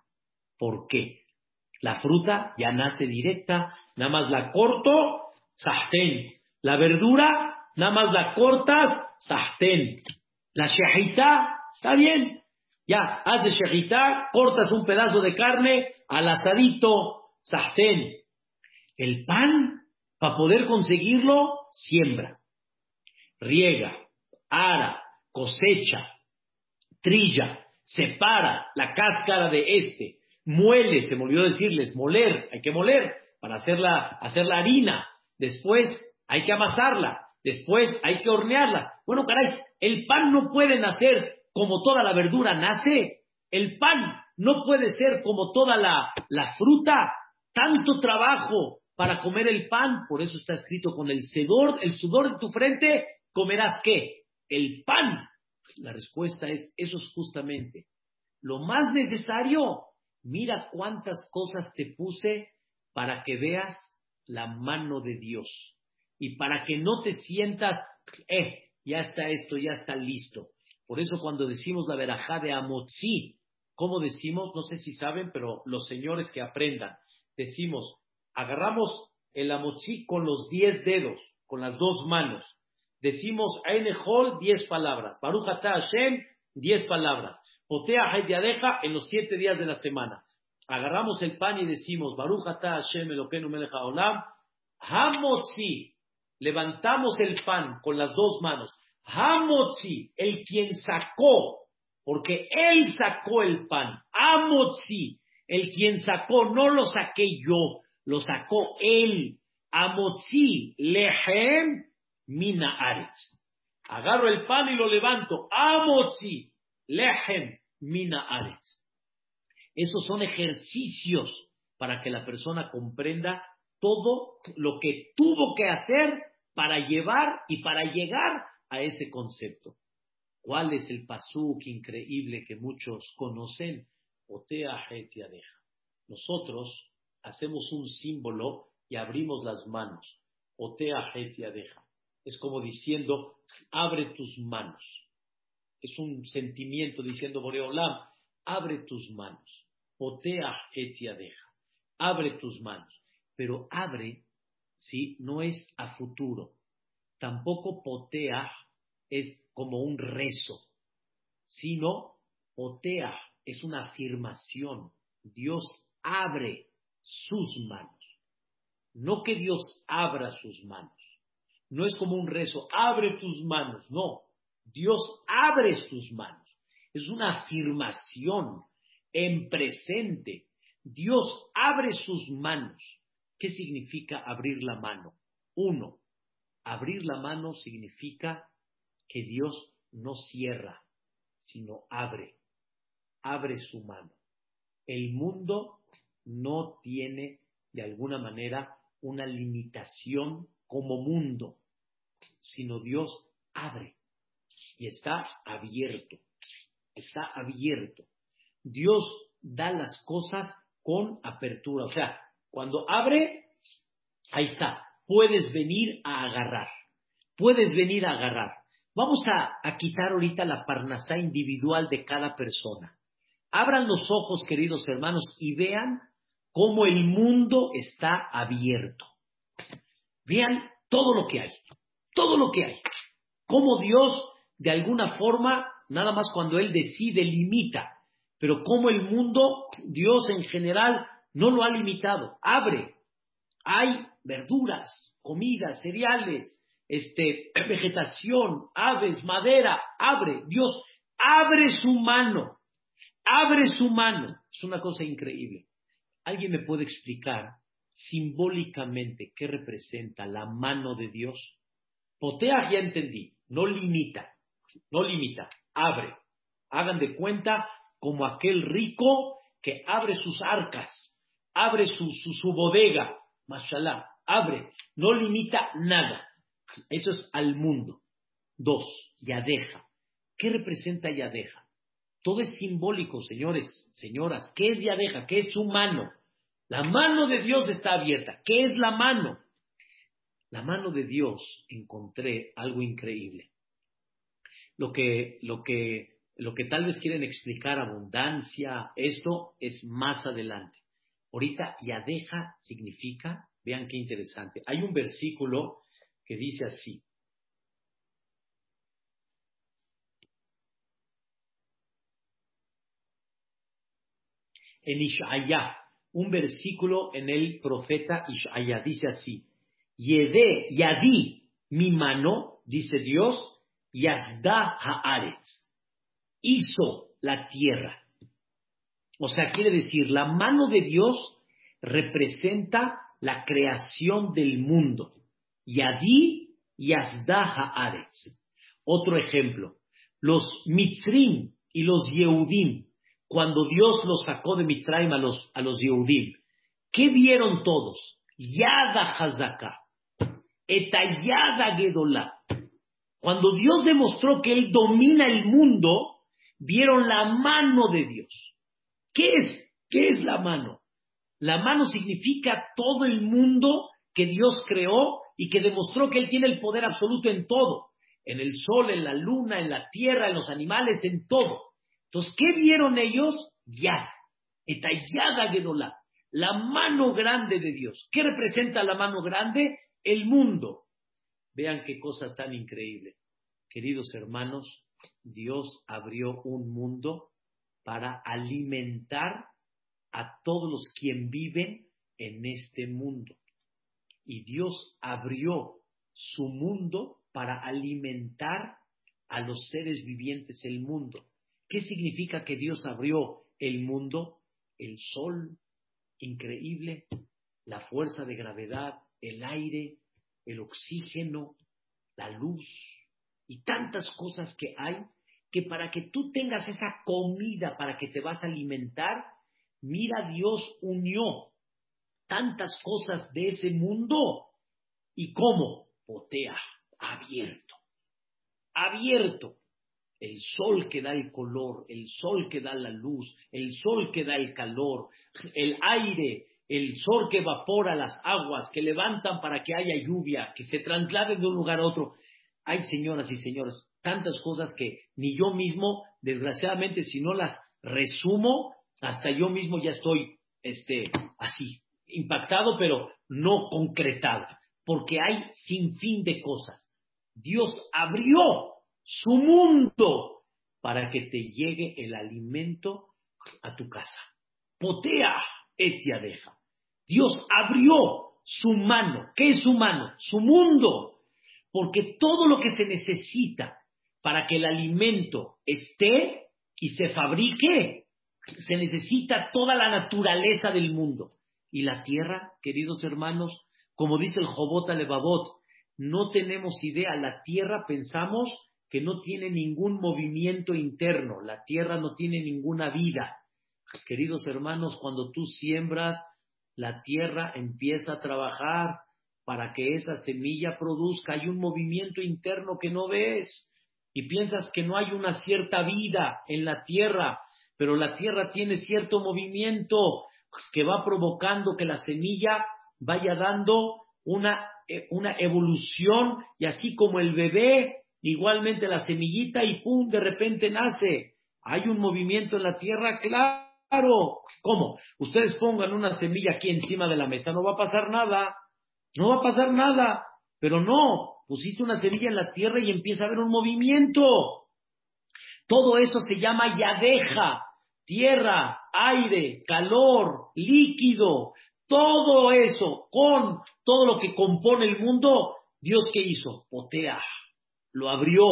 S1: ¿Por qué? La fruta ya nace directa, nada más la corto, sahten. La verdura, nada más la cortas, sahten. La shahita, está bien. Ya, haces shahita, cortas un pedazo de carne al asadito, sahten. El pan, para poder conseguirlo, siembra, riega, ara, cosecha, trilla, separa la cáscara de este, muele, se me olvidó decirles, moler, hay que moler para hacerla, hacer la harina, después hay que amasarla, después hay que hornearla. Bueno, caray, el pan no puede nacer como toda la verdura nace, el pan no puede ser como toda la, la fruta, tanto trabajo para comer el pan, por eso está escrito con el sudor, el sudor de tu frente, comerás qué? el pan? La respuesta es, eso es justamente lo más necesario. Mira cuántas cosas te puse para que veas la mano de Dios y para que no te sientas, eh, ya está esto, ya está listo. Por eso cuando decimos la verajá de Amotzi, ¿cómo decimos? No sé si saben, pero los señores que aprendan, decimos, agarramos el Amotzi con los diez dedos, con las dos manos, decimos Ainehol, diez palabras. Baruch Hashem, diez palabras. Potea Haydiadeja en los siete días de la semana. Agarramos el pan y decimos Baruch Hashem Elokeinu Melech Haolam. Hamotzi. Levantamos el pan con las dos manos. Hamotzi, el quien sacó, porque él sacó el pan. Amotzi, el quien sacó, no lo saqué yo, lo sacó él. Amotzi, lehem mina aretz. Agarro el pan y lo levanto. Amotzi, lehem, mina aretz. Esos son ejercicios para que la persona comprenda todo lo que tuvo que hacer para llevar y para llegar a ese concepto. ¿Cuál es el pasuk increíble que muchos conocen? Otea deja. Nosotros hacemos un símbolo y abrimos las manos. Otea deja es como diciendo, abre tus manos. Es un sentimiento diciendo, Boreolam, abre tus manos. Otea deja. Abre tus manos. Pero abre, ¿sí? No es a futuro. Tampoco potea es como un rezo, sino potea es una afirmación. Dios abre sus manos. No que Dios abra sus manos. No es como un rezo, abre tus manos. No, Dios abre sus manos. Es una afirmación en presente. Dios abre sus manos. ¿Qué significa abrir la mano? Uno, abrir la mano significa que Dios no cierra, sino abre. Abre su mano. El mundo no tiene de alguna manera una limitación como mundo, sino Dios abre y está abierto, está abierto. Dios da las cosas con apertura, o sea, cuando abre, ahí está, puedes venir a agarrar, puedes venir a agarrar. Vamos a, quitar ahorita la parnasá individual de cada persona. Abran los ojos, queridos hermanos, y vean cómo el mundo está abierto. Vean todo lo que hay, todo lo que hay. Cómo Dios, de alguna forma, nada más cuando Él decide, limita. Pero cómo el mundo, Dios en general, no lo ha limitado. Abre. Hay verduras, comidas, cereales, este, [clears throat] vegetación, aves, madera. Abre. Dios abre su mano. Abre su mano. Es una cosa increíble. ¿Alguien me puede explicar simbólicamente qué representa la mano de Dios? Potea ya entendí, no limita, no limita, abre. Hagan de cuenta como aquel rico que abre sus arcas, abre su, su, bodega, mashallah, abre, no limita nada. Eso es al mundo. Dos, Yadeja. ¿Qué representa Yadeja? Todo es simbólico, señores, señoras. ¿Qué es Yadeja? ¿Qué es su mano? La mano de Dios está abierta. ¿Qué es la mano? La mano de Dios encontré algo increíble. Lo que, lo que, lo que tal vez quieren explicar, abundancia, esto es más adelante. Ahorita Yadeja significa, vean qué interesante. Hay un versículo que dice así. En Ishaya, un versículo en el profeta Ishaya, dice así, Yede, Yadi, mi mano, dice Dios, Yazda Haaretz, hizo la tierra. O sea, quiere decir, la mano de Dios representa la creación del mundo. Yadi Yazda Haaretz. Otro ejemplo, los Mitzrim y los Yehudim, cuando Dios los sacó de Mitzrayim a los, a los Yehudim, ¿qué vieron todos? Yada Hazaka, Etayada Gedolá. Cuando Dios demostró que Él domina el mundo, vieron la mano de Dios. ¿Qué es? ¿Qué es la mano? La mano significa todo el mundo que Dios creó y que demostró que Él tiene el poder absoluto en todo, en el sol, en la luna, en la tierra, en los animales, en todo. Entonces, ¿qué vieron ellos? Ya, etayada Gedolá, la mano grande de Dios. ¿Qué representa la mano grande? El mundo. Vean qué cosa tan increíble. Queridos hermanos, Dios abrió un mundo para alimentar a todos los quien viven en este mundo y Dios abrió su mundo para alimentar a los seres vivientes el mundo. ¿Qué significa que Dios abrió el mundo? El sol, increíble, la fuerza de gravedad, el aire, el oxígeno, la luz y tantas cosas que hay que para que tú tengas esa comida para que te vas a alimentar, mira, Dios unió tantas cosas de ese mundo. ¿Y cómo? Potea, abierto, abierto. El sol que da el color, el sol que da la luz, el sol que da el calor, el aire, el sol que evapora las aguas, que levantan para que haya lluvia, que se trasladen de un lugar a otro. Hay, señoras y señores, tantas cosas que ni yo mismo, desgraciadamente, si no las resumo, hasta yo mismo ya estoy este, así, impactado, pero no concretado, porque hay sin fin de cosas. Dios abrió su mundo para que te llegue el alimento a tu casa. Potea etia deja. Dios abrió su mano. ¿Qué es su mano? Su mundo. Porque todo lo que se necesita para que el alimento esté y se fabrique, se necesita toda la naturaleza del mundo. Y la tierra, queridos hermanos, como dice el Jobot Alevabot, no tenemos idea. La tierra pensamos que no tiene ningún movimiento interno, la tierra no tiene ninguna vida. Queridos hermanos, cuando tú siembras, la tierra empieza a trabajar para que esa semilla produzca. Hay un movimiento interno que no ves y piensas que no hay una cierta vida en la tierra, pero la tierra tiene cierto movimiento que va provocando que la semilla vaya dando una, eh, una evolución y así como el bebé, igualmente la semillita y ¡pum! de repente nace. Hay un movimiento en la tierra, claro. ¿Cómo? Ustedes pongan una semilla aquí encima de la mesa, no va a pasar nada. No va a pasar nada. Pero no, pusiste una semilla en la tierra y empieza a haber un movimiento. Todo eso se llama yadeja, tierra, aire, calor, líquido, todo eso, con todo lo que compone el mundo, Dios qué hizo? Potea, lo abrió,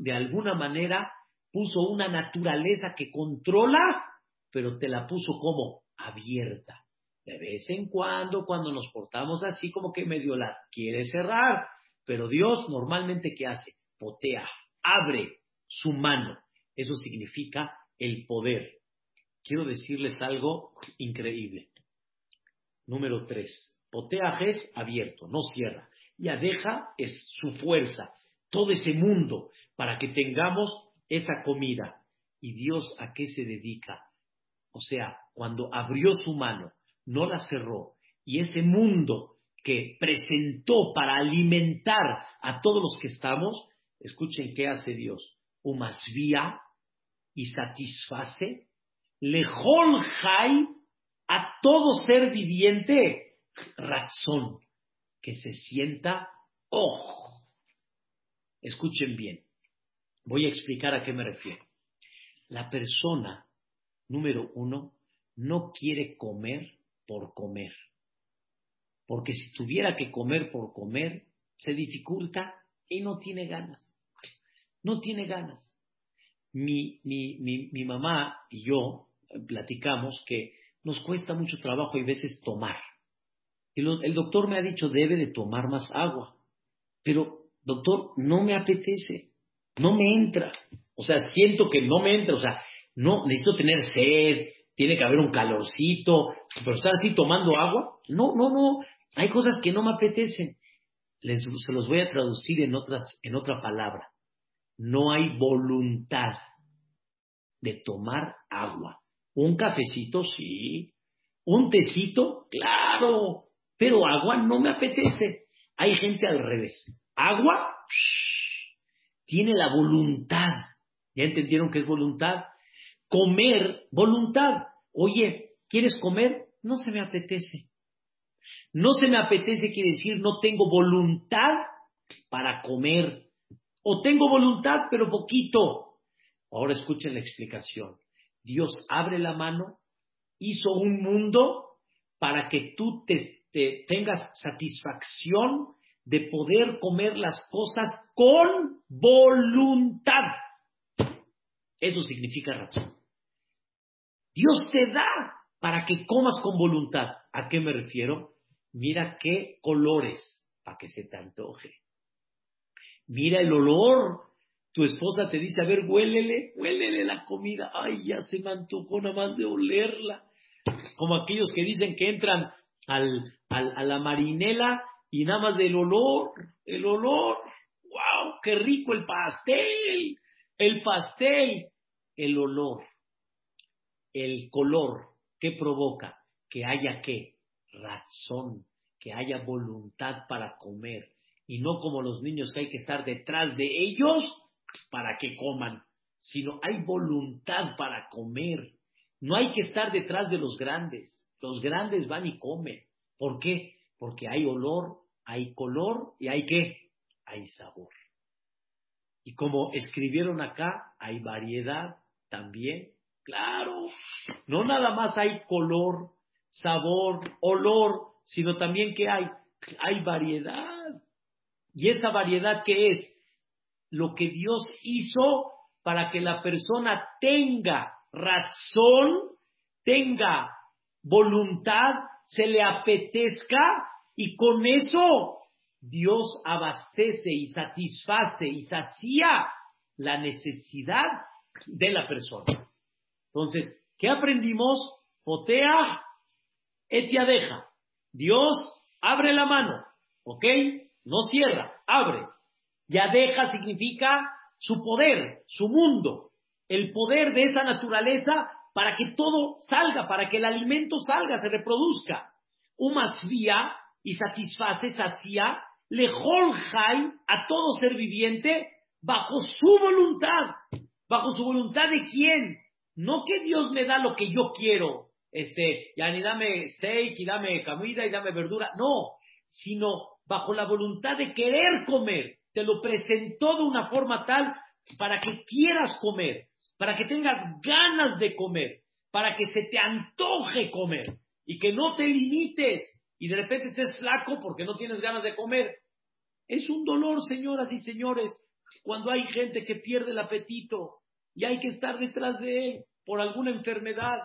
S1: de alguna manera puso una naturaleza que controla, pero te la puso como abierta. De vez en cuando, cuando nos portamos así, como que medio la quiere cerrar, pero Dios normalmente ¿qué hace? Potea, abre su mano. Eso significa el poder. quiero decirles algo increíble. Número tres, poteaj es abierto, no cierra. Y adeja es su fuerza, todo ese mundo, para que tengamos esa comida. ¿Y Dios a qué se dedica? O sea, cuando abrió su mano, no la cerró, y ese mundo que presentó para alimentar a todos los que estamos, escuchen qué hace Dios. Umasvía y satisface, lejol jai a todo ser viviente, razón, que se sienta ojo. Escuchen bien, voy a explicar a qué me refiero. La persona, número uno, no quiere comer por comer. Porque si tuviera que comer por comer, se dificulta y no tiene ganas. No tiene ganas. Mi, mi, mi, mamá y yo platicamos que nos cuesta mucho trabajo y veces tomar. Y el doctor me ha dicho, debe de tomar más agua. Pero, doctor, no me apetece, no me entra. O sea, siento que no me entra. O sea, no, necesito tener sed, tiene que haber un calorcito, pero estar así tomando agua. No, no, no. Hay cosas que no me apetecen. Les, se los voy a traducir en, otras, en otra palabra. No hay voluntad de tomar agua. Un cafecito, sí. Un tecito, claro. Pero agua no me apetece. Hay gente al revés. Agua tiene la voluntad. ¿Ya entendieron qué es voluntad? Comer, voluntad. Oye, ¿quieres comer? No se me apetece. No se me apetece quiere decir no tengo voluntad para comer. O tengo voluntad, pero poquito. Ahora escuchen la explicación. Dios abre la mano, hizo un mundo para que tú te, tengas satisfacción de poder comer las cosas con voluntad. Eso significa razón. Dios te da para que comas con voluntad. ¿A qué me refiero? Mira qué colores para que se te antoje. Mira el olor. Tu esposa te dice, a ver, huélele, huélele la comida. Ay, ya se me antojó nada más de olerla. Como aquellos que dicen que entran al, a la marinela y nada más del olor, el olor. ¡Wow! ¡Qué rico el pastel! El pastel, el olor, el color. ¿Qué provoca? Que haya qué? Razón, que haya voluntad para comer y no como los niños que hay que estar detrás de ellos para que coman, sino hay voluntad para comer. No hay que estar detrás de los grandes. Los grandes van y comen. ¿Por qué? Porque hay olor, hay color y hay qué? Hay sabor. Y como escribieron acá, hay variedad también. Claro, no nada más hay color, sabor, olor, sino también que hay, hay variedad. Y esa variedad que es lo que Dios hizo para que la persona tenga razón, tenga voluntad, se le apetezca y con eso Dios abastece y satisface y sacía la necesidad de la persona. Entonces, ¿qué aprendimos? Potea Etia deja. Dios abre la mano, ¿ok? No cierra, abre. Ya deja significa su poder, su mundo, el poder de esa naturaleza para que todo salga, para que el alimento salga, se reproduzca. vía y satisface, sacia, lejol a todo ser viviente bajo su voluntad. ¿Bajo su voluntad de quién? No que Dios me da lo que yo quiero, este, ya ni dame steak y dame comida y dame verdura, no, sino bajo la voluntad de querer comer. Te lo presentó de una forma tal para que quieras comer, para que tengas ganas de comer, para que se te antoje comer y que no te limites y de repente estés flaco porque no tienes ganas de comer. Es un dolor, señoras y señores, cuando hay gente que pierde el apetito y hay que estar detrás de él por alguna enfermedad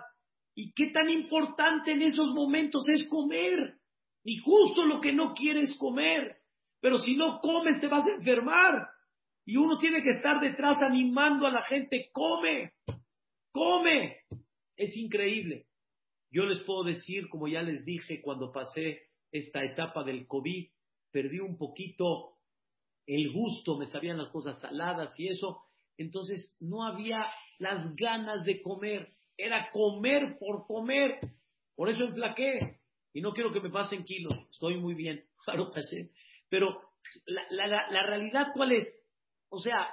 S1: ¿Y qué tan importante en esos momentos es comer? Y justo lo que no quieres comer. Pero si no comes te vas a enfermar. Y uno tiene que estar detrás animando a la gente, come, come. Es increíble. Yo les puedo decir, como ya les dije cuando pasé esta etapa del COVID, perdí un poquito el gusto, me sabían las cosas saladas y eso, entonces no había las ganas de comer, era comer por comer, por eso enflaqué. Y no quiero que me pasen kilos, estoy muy bien, [laughs] pero la, la realidad cuál es, o sea,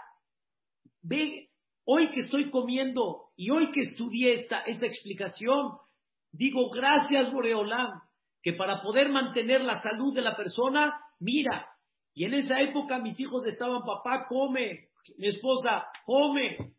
S1: ve, hoy que estoy comiendo y hoy que estudié esta, esta explicación, digo gracias Boreolam, que para poder mantener la salud de la persona, mira, y en esa época mis hijos estaban, papá, come, mi esposa, come,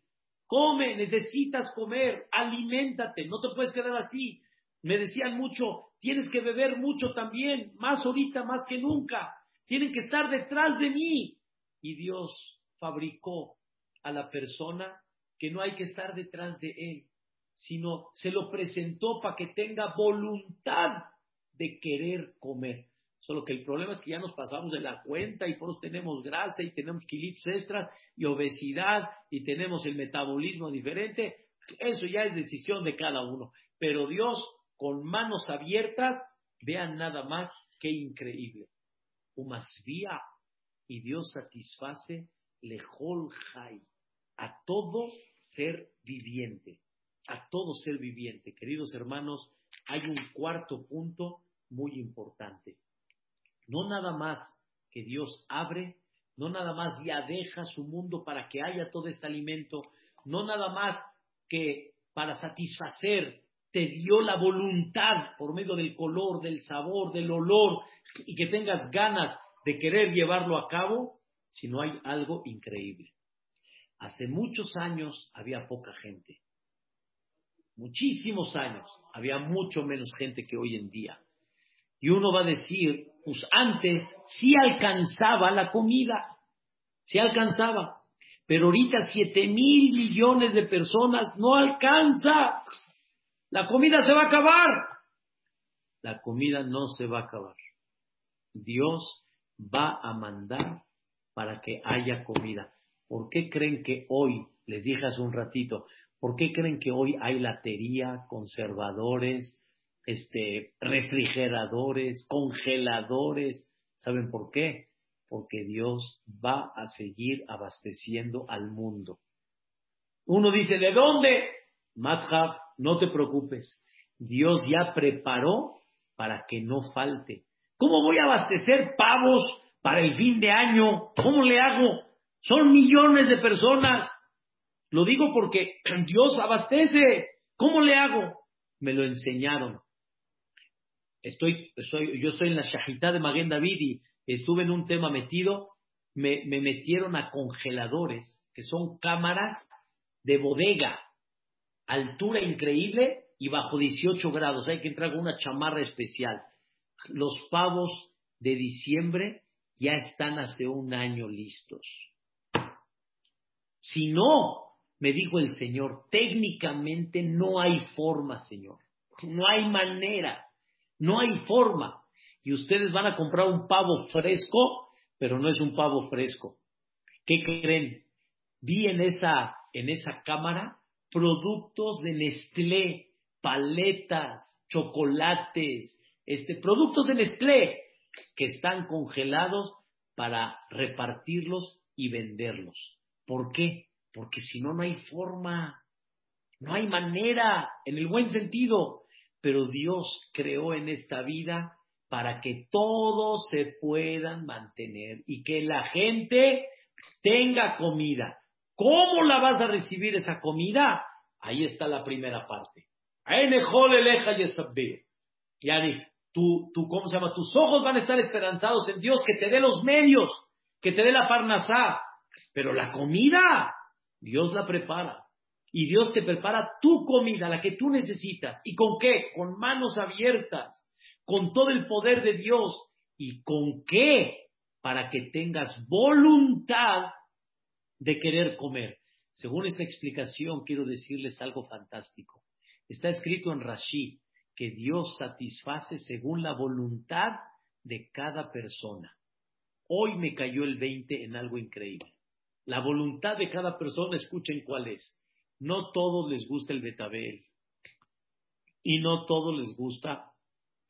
S1: come, necesitas comer, aliméntate, no te puedes quedar así. Me decían mucho, tienes que beber mucho también, más ahorita, más que nunca. Tienen que estar detrás de mí. Y Dios fabricó a la persona que no hay que estar detrás de él, sino se lo presentó para que tenga voluntad de querer comer. Solo que el problema es que ya nos pasamos de la cuenta y por tenemos grasa y tenemos kilitos extras y obesidad y tenemos el metabolismo diferente. Eso ya es decisión de cada uno. Pero Dios, con manos abiertas, vean nada más qué increíble. Umasvía y Dios satisface lejol jai a todo ser viviente, a todo ser viviente. Queridos hermanos, hay un cuarto punto muy importante. No nada más que Dios abre, no nada más ya deja su mundo para que haya todo este alimento, no nada más que para satisfacer te dio la voluntad por medio del color, del sabor, del olor y que tengas ganas de querer llevarlo a cabo, sino hay algo increíble. Hace muchos años había poca gente. Muchísimos años. Había mucho menos gente que hoy en día. Y uno va a decir, pues antes sí alcanzaba la comida, sí alcanzaba, pero ahorita siete mil millones de personas no alcanza. La comida se va a acabar. La comida no se va a acabar. Dios va a mandar para que haya comida. ¿Por qué creen que hoy, les dije hace un ratito, ¿por qué creen que hoy hay latería, conservadores, este, refrigeradores, congeladores. ¿Saben por qué? Porque Dios va a seguir abasteciendo al mundo. Uno dice, ¿de dónde? Madhab, no te preocupes. Dios ya preparó para que no falte. ¿Cómo voy a abastecer pavos para el fin de año? ¿Cómo le hago? Son millones de personas. Lo digo porque [clears throat] Dios abastece. ¿Cómo le hago? Me lo enseñaron estoy, yo estoy en la Shahitá de Maguen David y estuve en un tema metido, me, metieron a congeladores, que son cámaras de bodega, altura increíble y bajo 18 grados. Hay que entrar con una chamarra especial. Los pavos de diciembre ya están hace un año listos. Si no, me dijo el Señor, técnicamente no hay forma, Señor. No hay manera. No hay forma. Y ustedes van a comprar un pavo fresco, pero no es un pavo fresco. ¿Qué creen? Vi en esa, en esa cámara productos de Nestlé, paletas, chocolates, este, productos de Nestlé que están congelados para repartirlos y venderlos. ¿Por qué? Porque si no, no hay forma, no hay manera, en el buen sentido pero Dios creó en esta vida para que todos se puedan mantener y que la gente tenga comida. ¿Cómo la vas a recibir esa comida? Ahí está la primera parte. Yani, tu, tu, ¿cómo se llama? Tus ojos van a estar esperanzados en Dios que te dé los medios, que te dé la parnasá. Pero la comida, Dios la prepara y Dios te prepara tu comida, la que tú necesitas. ¿Y con qué? Con manos abiertas, con todo el poder de Dios. ¿Y con qué? Para que tengas voluntad de querer comer. Según esta explicación, quiero decirles algo fantástico. Está escrito en Rashi que Dios satisface según la voluntad de cada persona. Hoy me cayó el 20 en algo increíble. La voluntad de cada persona, escuchen cuál es no todos les gusta el betabel. y no todos les gusta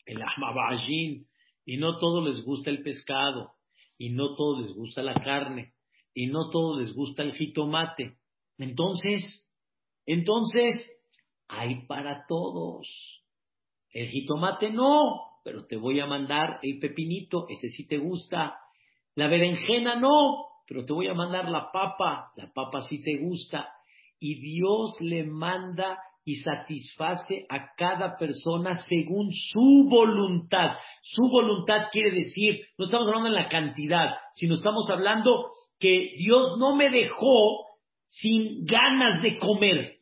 S1: el ahmabajin, y no todos les gusta el pescado, y no todos les gusta la carne, y no todos les gusta el jitomate. Entonces, entonces, hay para todos. El jitomate no, pero te voy a mandar el pepinito, ese sí te gusta. La berenjena no, pero te voy a mandar la papa, la papa sí te gusta. Y Dios le manda y satisface a cada persona según su voluntad. Su voluntad quiere decir, no estamos hablando en la cantidad, sino estamos hablando que Dios no me dejó sin ganas de comer,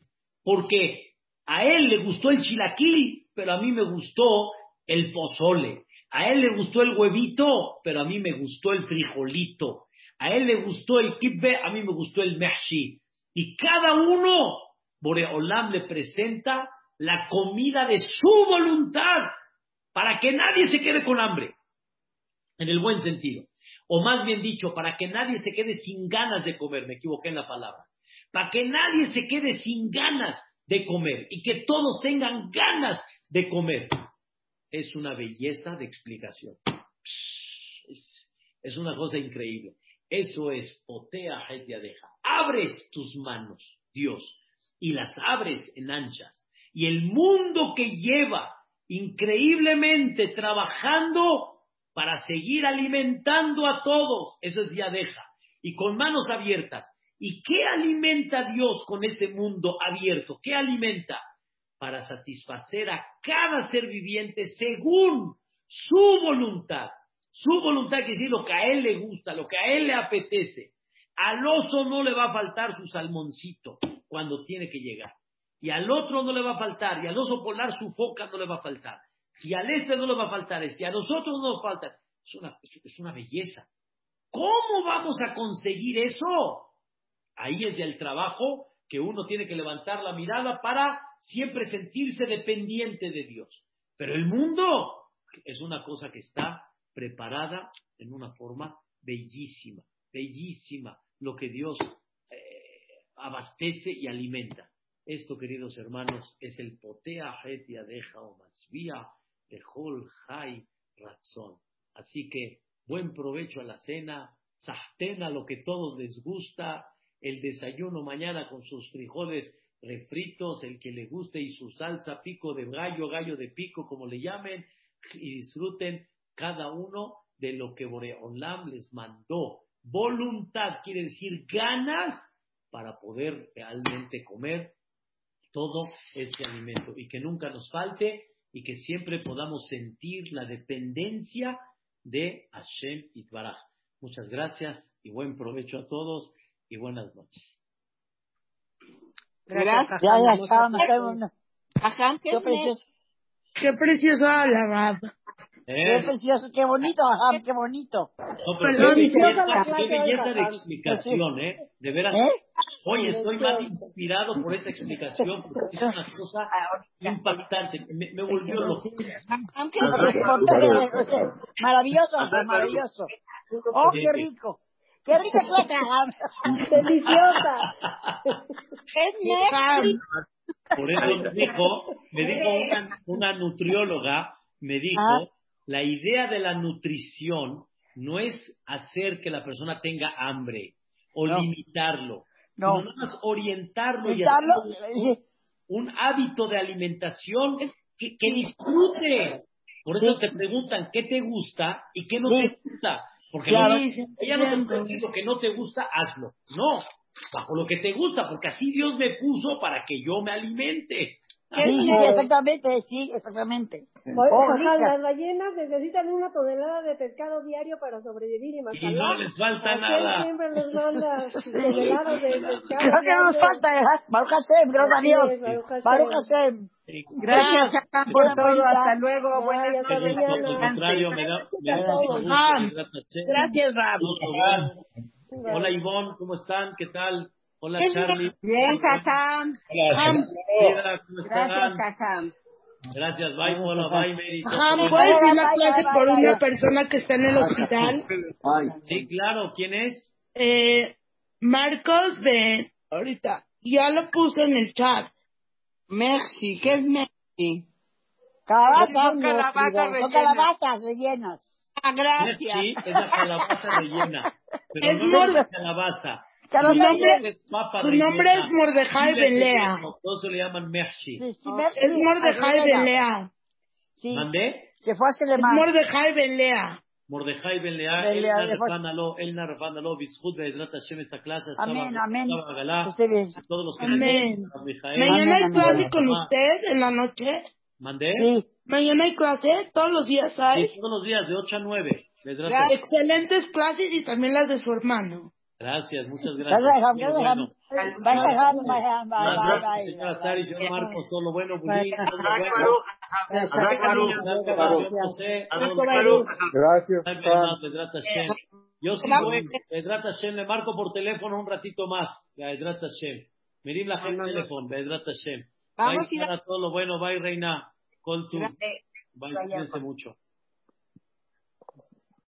S1: porque a él le gustó el chilaquil, pero a mí me gustó el pozole. A él le gustó el huevito, pero a mí me gustó el frijolito. A él le gustó el kibbe, a mí me gustó el mehshi. Y cada uno, Boreolam le presenta la comida de su voluntad para que nadie se quede con hambre, en el buen sentido. O más bien dicho, para que nadie se quede sin ganas de comer, me equivoqué en la palabra. Para que nadie se quede sin ganas de comer y que todos tengan ganas de comer. Es una belleza de explicación. Es, una cosa increíble. Eso es potea deja. Abres tus manos, Dios, y las abres en anchas. Y el mundo que lleva increíblemente trabajando para seguir alimentando a todos, eso es deja. Y con manos abiertas, ¿Y qué alimenta Dios con ese mundo abierto? ¿Qué alimenta? Para satisfacer a cada ser viviente según su voluntad. Su voluntad quiere decir lo que a él le gusta, lo que a él le apetece. Al oso no le va a faltar su salmoncito cuando tiene que llegar. Y al otro no le va a faltar. Y al oso polar su foca no le va a faltar. Y al este no le va a faltar este. Y a nosotros no nos falta. Es una, belleza. ¿Cómo vamos a conseguir eso? Ahí es el trabajo que uno tiene que levantar la mirada para siempre sentirse dependiente de Dios. Pero el mundo es una cosa que está preparada en una forma bellísima, bellísima, lo que Dios eh, abastece y alimenta. Esto, queridos hermanos, es el potea hetia deja o masvía de hol hay razón. Así que buen provecho a la cena, a lo que todos les gusta, el desayuno mañana con sus frijoles refritos, el que le guste, y su salsa pico de gallo, gallo de pico, como le llamen, y disfruten cada uno de lo que Boreolam les mandó. Voluntad quiere decir ganas para poder realmente comer todo este alimento y que nunca nos falte y que siempre podamos sentir la dependencia de Hashem Itbaraj. Muchas gracias y buen provecho a todos y buenas noches.
S2: Gracias. Ya, ya qué, precioso. Qué precioso.
S3: ¿Eh? Qué precioso, qué bonito, ajá, qué bonito.
S1: No, pero qué belleza, qué belleza de explicación, ¿eh? De veras, ¿Eh? hoy estoy más inspirado por esta explicación, porque es una cosa impactante, me, me volvió loco.
S3: Maravilloso, maravilloso. Oh, qué rico. ¡Qué rica ¡Deliciosa!
S2: ¡Es Netflix!
S1: Por eso me dijo, me dijo una, nutrióloga, me dijo, ah. La idea de la nutrición no es hacer que la persona tenga hambre o limitarlo, no. sino más orientarlo, y un hábito de alimentación que, disfrute. Por eso te preguntan qué te gusta y qué no te gusta. Porque claro, ella no te puede decir lo que no te gusta, hazlo. No, bajo lo que te gusta, porque así Dios me puso para que yo me alimente.
S3: Sí, exactamente, sí, exactamente.
S2: Oh, las ballenas necesitan una tonelada de pescado diario para sobrevivir y más.
S1: Y no les falta nada.
S2: siempre les manda [laughs] toneladas de pescado.
S3: Creo que no nos falta, Baruch Hashem, gracias a Dios. Baruch Hashem.
S2: Gracias por todo, hasta luego. Buenas
S1: noches. Al contrario, me da,
S2: Gracias, Rab.
S1: Hola Ivonne, ¿cómo están? ¿Qué tal? Hola, Charlie.
S2: Bien, Cacam.
S1: Hola, Gracias, Cacam. Gracias, bye, hola, bye, Mary.
S2: ¿puedes ir la clase por una persona que está en el hospital?
S1: Sí, claro, ¿quién es?
S2: Eh, Marcos de, ahorita, ya lo puse en el chat. Merci, ¿qué es Merci?
S3: Calabazas, calabazas, son calabazas rellenas.
S2: Ah, gracias.
S1: Sí, es la calabaza rellena. [laughs] Pero no es calabaza.
S2: Su nombre, su nombre es Mordejai Belea.
S1: Todos se le llaman Mershi.
S3: Sí, sí,
S2: Es Mordejai Belea.
S3: Sí.
S1: ¿Mandé?
S3: Se fue a
S2: Es
S3: Selemán.
S2: Mordejai Belea.
S1: Mordejai Ben Lea,
S3: Belea,
S1: El
S3: le fue-
S1: Narfanalo, El Narfanalo, Bizhut Be'ezrat Hashem, esta clase estaba
S3: Amén, amén.
S1: Galá, todos los que
S2: Amén. Mañana hay clase con usted en la noche.
S1: ¿Mandé?
S3: Sí.
S2: Mañana hay clase, todos los días hay.
S1: Sí, todos los días, de 8 a 9. Be'ezrat Hashem.
S2: Excelentes clases y también las de su hermano.
S1: Gracias, muchas
S3: Gracias,
S1: bueno. Señora
S3: bye,
S1: Sari,
S3: bye.
S1: señor Marcos, todo lo bueno. Gracias. Yo Hashem, le marco por teléfono un ratito más. Hashem. Mirim la gente teléfono, Bedrat Hashem.
S4: Vamos a ir a-
S1: Sara, todo lo bueno, bye, Reina. Call to.
S4: Gracias.
S1: Bye, cuídense mucho.